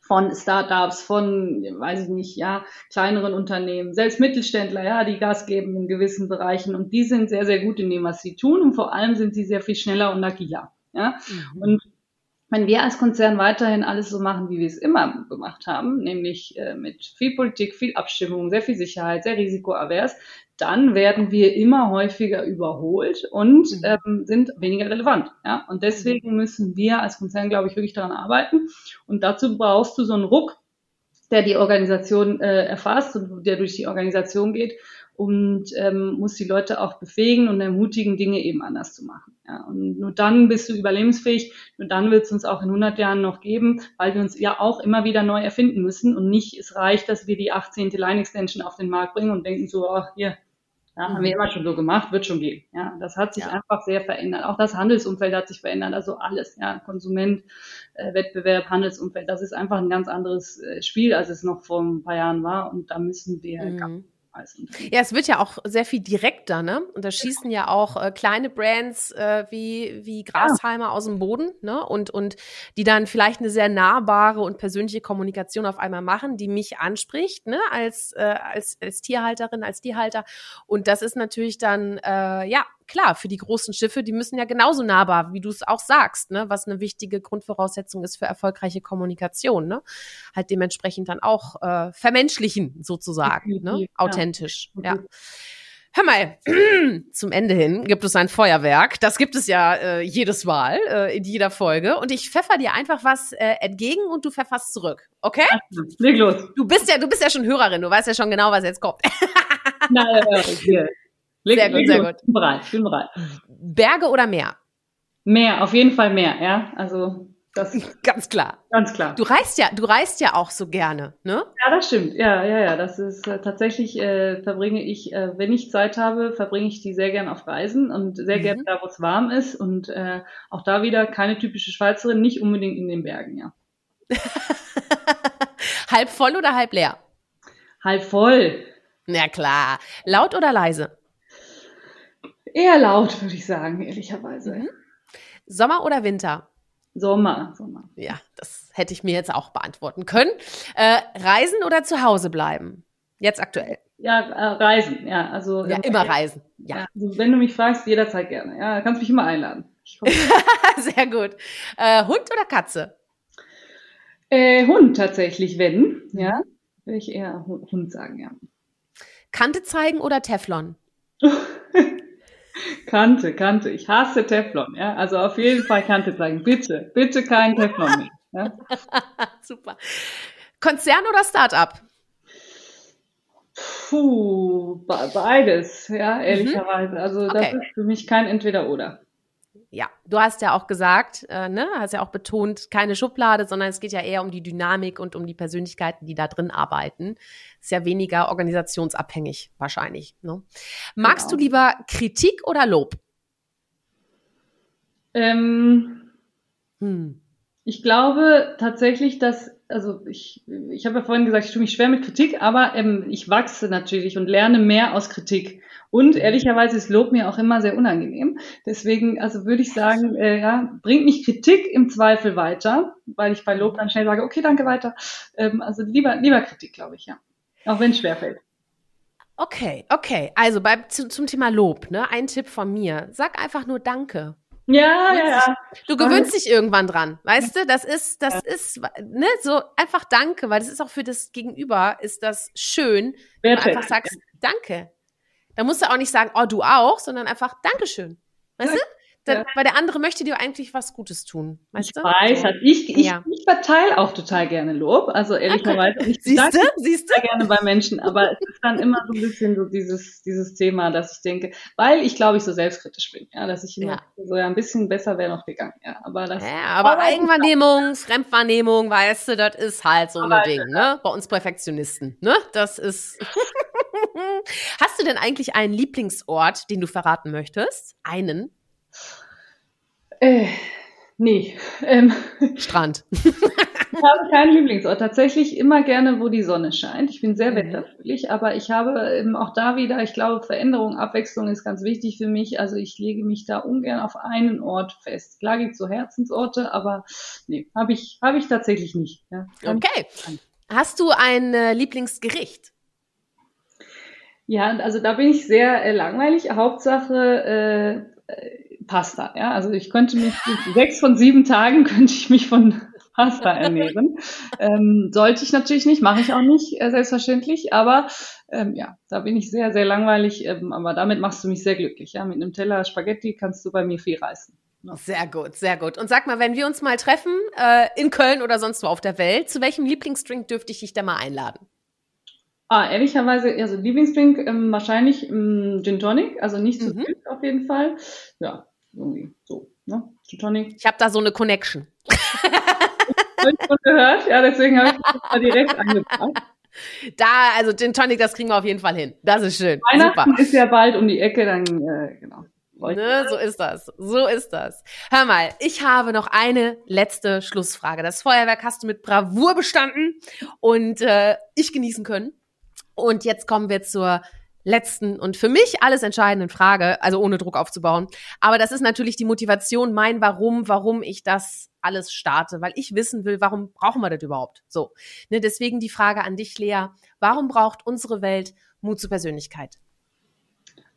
von Startups, von, weiß ich nicht, ja, kleineren Unternehmen, selbst Mittelständler, ja, die Gas geben in gewissen Bereichen und die sind sehr, sehr gut in dem, was sie tun und vor allem sind sie sehr viel schneller und agiler. Ja, mhm. und wenn wir als Konzern weiterhin alles so machen, wie wir es immer gemacht haben, nämlich äh, mit viel Politik, viel Abstimmung, sehr viel Sicherheit, sehr risikoavers, dann werden wir immer häufiger überholt und mhm. ähm, sind weniger relevant. Ja? Und deswegen müssen wir als Konzern, glaube ich, wirklich daran arbeiten. Und dazu brauchst du so einen Ruck, der die Organisation äh, erfasst und der durch die Organisation geht und ähm, muss die Leute auch befähigen und ermutigen, Dinge eben anders zu machen. Ja, und nur dann bist du überlebensfähig, nur dann wird es uns auch in 100 Jahren noch geben, weil wir uns ja auch immer wieder neu erfinden müssen und nicht es reicht, dass wir die 18. Line Extension auf den Markt bringen und denken so, ach hier, ja, haben wir mhm. immer schon so gemacht, wird schon gehen. Ja, das hat sich ja. einfach sehr verändert. Auch das Handelsumfeld hat sich verändert. Also alles, ja, Konsument, äh, Wettbewerb, Handelsumfeld, das ist einfach ein ganz anderes äh, Spiel, als es noch vor ein paar Jahren war. Und da müssen wir mhm als Ja, es wird ja auch sehr viel direkter, ne? Und da schießen ja auch äh, kleine Brands äh, wie, wie Grasheimer ja. aus dem Boden, ne? Und, und die dann vielleicht eine sehr nahbare und persönliche Kommunikation auf einmal machen, die mich anspricht, ne? Als, äh, als, als Tierhalterin, als Tierhalter. Und das ist natürlich dann, äh, ja, klar, für die großen Schiffe, die müssen ja genauso nahbar, wie du es auch sagst, ne, was eine wichtige Grundvoraussetzung ist für erfolgreiche Kommunikation, ne? Halt dementsprechend dann auch äh, vermenschlichen sozusagen, ne? Authentisch, ja. Hör mal, zum Ende hin gibt es ein Feuerwerk. Das gibt es ja äh, jedes Mal, äh, in jeder Folge. Und ich pfeffer dir einfach was äh, entgegen und du pfefferst zurück. Okay? Leg los. Du bist ja, du bist ja schon Hörerin, du weißt ja schon genau, was jetzt kommt. Nein, okay. Leg, sehr gut, sehr gut. Ich bin bereit, bin bereit. Berge oder Meer? Meer, auf jeden Fall Meer, ja. Also das ganz klar. Ganz klar. Du reist ja, du reist ja auch so gerne, ne? Ja, das stimmt. Ja, ja, ja. Das ist äh, tatsächlich äh, verbringe ich, äh, wenn ich Zeit habe, verbringe ich die sehr gern auf Reisen und sehr mhm. gern da, wo es warm ist und äh, auch da wieder keine typische Schweizerin, nicht unbedingt in den Bergen, ja. halb voll oder halb leer? Halb voll. Na klar. Laut oder leise? Eher laut, würde ich sagen, ehrlicherweise. Mhm. Sommer oder Winter? Sommer, Sommer. Ja, das hätte ich mir jetzt auch beantworten können. Äh, reisen oder zu Hause bleiben? Jetzt aktuell. Ja, äh, reisen, ja. Also, ja, immer reisen. Ja. ja also, wenn du mich fragst, jederzeit gerne. Ja, kannst mich immer einladen. Sehr gut. Äh, Hund oder Katze? Äh, Hund tatsächlich, wenn. Ja, mhm. würde ich eher Hund sagen, ja. Kante zeigen oder Teflon? Kante, Kante. Ich hasse Teflon, ja. Also auf jeden Fall Kante zeigen. Bitte, bitte kein Teflon mehr. Ja? Super. Konzern oder Startup? Puh, beides, ja, ehrlicherweise. Also das okay. ist für mich kein Entweder-Oder. Ja, du hast ja auch gesagt, äh, ne, hast ja auch betont, keine Schublade, sondern es geht ja eher um die Dynamik und um die Persönlichkeiten, die da drin arbeiten. Ist ja weniger organisationsabhängig wahrscheinlich. Ne? Magst genau. du lieber Kritik oder Lob? Ähm, hm. Ich glaube tatsächlich, dass, also ich, ich habe ja vorhin gesagt, ich tue mich schwer mit Kritik, aber ähm, ich wachse natürlich und lerne mehr aus Kritik. Und ehrlicherweise ist Lob mir auch immer sehr unangenehm. Deswegen, also würde ich sagen, äh, ja, bringt mich Kritik im Zweifel weiter, weil ich bei Lob dann schnell sage, okay, danke weiter. Ähm, also lieber, lieber Kritik, glaube ich, ja. Auch wenn es schwerfällt. Okay, okay. Also bei, zu, zum Thema Lob, ne? Ein Tipp von mir. Sag einfach nur Danke. Ja, ja, ja. Du gewöhnst dich irgendwann dran, weißt du? Das ist, das ist, ne, so einfach Danke, weil das ist auch für das Gegenüber, ist das schön, wenn du einfach sagst Danke. Da musst du auch nicht sagen, oh, du auch, sondern einfach Dankeschön. Weißt ja. du? Dann, ja. Weil der andere möchte dir eigentlich was Gutes tun. Weißt ich du? weiß, also, ich, ich, ja. ich verteile auch total gerne Lob. Also ehrlicherweise, okay. ich Siehst du? Siehst du? gerne bei Menschen, aber es ist dann immer so ein bisschen so dieses, dieses Thema, dass ich denke, weil ich glaube ich so selbstkritisch bin, ja, dass ich immer ja. so ja ein bisschen besser wäre noch gegangen, ja. Aber das. Ja, aber Eigenwahrnehmung, Fremdwahrnehmung, weißt du, das ist halt so ein Ding, ne? Bei uns Perfektionisten, ne? Das ist. Hast du denn eigentlich einen Lieblingsort, den du verraten möchtest? Einen? Äh, nee. Ähm, Strand. ich habe keinen Lieblingsort. Tatsächlich immer gerne, wo die Sonne scheint. Ich bin sehr mhm. wetterfühlig, aber ich habe eben auch da wieder, ich glaube, Veränderung, Abwechslung ist ganz wichtig für mich. Also ich lege mich da ungern auf einen Ort fest. Klar gibt es so Herzensorte, aber nee, habe ich, hab ich tatsächlich nicht. Ja. Okay. Hast du ein äh, Lieblingsgericht? Ja, also da bin ich sehr äh, langweilig. Hauptsache äh, Pasta. Ja, also ich könnte mich sechs von sieben Tagen könnte ich mich von Pasta ernähren. ähm, sollte ich natürlich nicht, mache ich auch nicht, äh, selbstverständlich. Aber ähm, ja, da bin ich sehr, sehr langweilig. Ähm, aber damit machst du mich sehr glücklich. Ja, mit einem Teller Spaghetti kannst du bei mir viel reißen. Ja. Sehr gut, sehr gut. Und sag mal, wenn wir uns mal treffen äh, in Köln oder sonst wo auf der Welt, zu welchem Lieblingsdrink dürfte ich dich da mal einladen? Ah, ehrlicherweise, also Lieblingsdrink ähm, wahrscheinlich ähm, Gin Tonic, also nicht zu mhm. viel auf jeden Fall. Ja, irgendwie so, ne? Gin Tonic. Ich habe da so eine Connection. Habe ich schon gehört, ja, deswegen habe ich das mal direkt angefangen. Da, also Gin Tonic, das kriegen wir auf jeden Fall hin. Das ist schön. Weihnachten Super. ist ja bald um die Ecke, dann, äh, genau. Ne, so ist das. So ist das. Hör mal, ich habe noch eine letzte Schlussfrage. Das Feuerwerk hast du mit Bravour bestanden und äh, ich genießen können. Und jetzt kommen wir zur letzten und für mich alles entscheidenden Frage, also ohne Druck aufzubauen. Aber das ist natürlich die Motivation, mein Warum, warum ich das alles starte, weil ich wissen will, warum brauchen wir das überhaupt? So. Ne, deswegen die Frage an dich, Lea. Warum braucht unsere Welt Mut zur Persönlichkeit?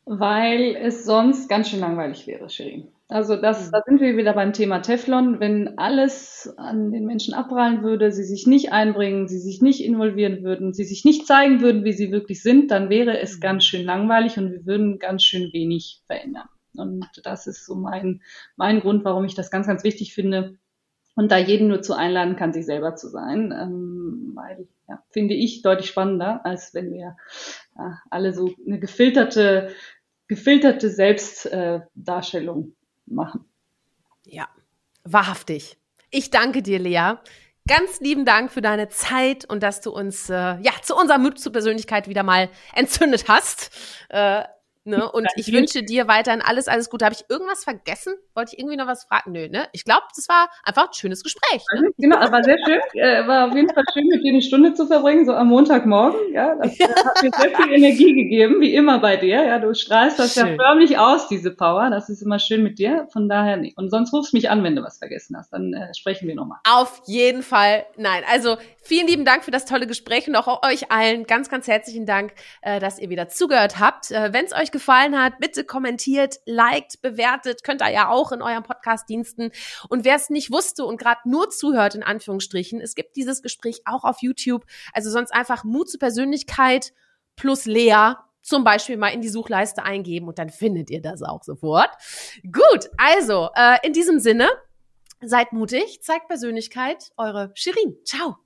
Weil es sonst ganz schön langweilig wäre, Shirin. Also das, da sind wir wieder beim Thema Teflon. Wenn alles an den Menschen abprallen würde, sie sich nicht einbringen, sie sich nicht involvieren würden, sie sich nicht zeigen würden, wie sie wirklich sind, dann wäre es mhm. ganz schön langweilig und wir würden ganz schön wenig verändern. Und das ist so mein, mein Grund, warum ich das ganz, ganz wichtig finde. Und da jeden nur zu einladen kann, sich selber zu sein, ähm, weil, ja, finde ich deutlich spannender, als wenn wir ja, alle so eine gefilterte, gefilterte Selbstdarstellung machen. Ja, wahrhaftig. Ich danke dir, Lea. Ganz lieben Dank für deine Zeit und dass du uns äh, ja zu unserer zur Persönlichkeit wieder mal entzündet hast. Äh, Ne? Und ich wünsche dir weiterhin alles, alles Gute. Habe ich irgendwas vergessen? Wollte ich irgendwie noch was fragen? Nö, ne? Ich glaube, das war einfach ein schönes Gespräch. Ne? Genau, aber sehr schön. Äh, war auf jeden Fall schön, mit dir eine Stunde zu verbringen, so am Montagmorgen. Ja, das hat mir sehr viel Energie gegeben, wie immer bei dir. Ja, du strahlst das schön. ja förmlich aus, diese Power. Das ist immer schön mit dir. Von daher, nee. Und sonst rufst mich an, wenn du was vergessen hast. Dann äh, sprechen wir nochmal. Auf jeden Fall. Nein, also vielen lieben Dank für das tolle Gespräch und auch euch allen ganz, ganz herzlichen Dank, äh, dass ihr wieder zugehört habt. Äh, wenn es euch gefallen hat, bitte kommentiert, liked, bewertet, könnt ihr ja auch in eurem Podcast-Diensten. Und wer es nicht wusste und gerade nur zuhört, in Anführungsstrichen, es gibt dieses Gespräch auch auf YouTube. Also sonst einfach Mut zur Persönlichkeit plus Lea zum Beispiel mal in die Suchleiste eingeben und dann findet ihr das auch sofort. Gut, also äh, in diesem Sinne, seid mutig, zeigt Persönlichkeit, eure Shirin. Ciao.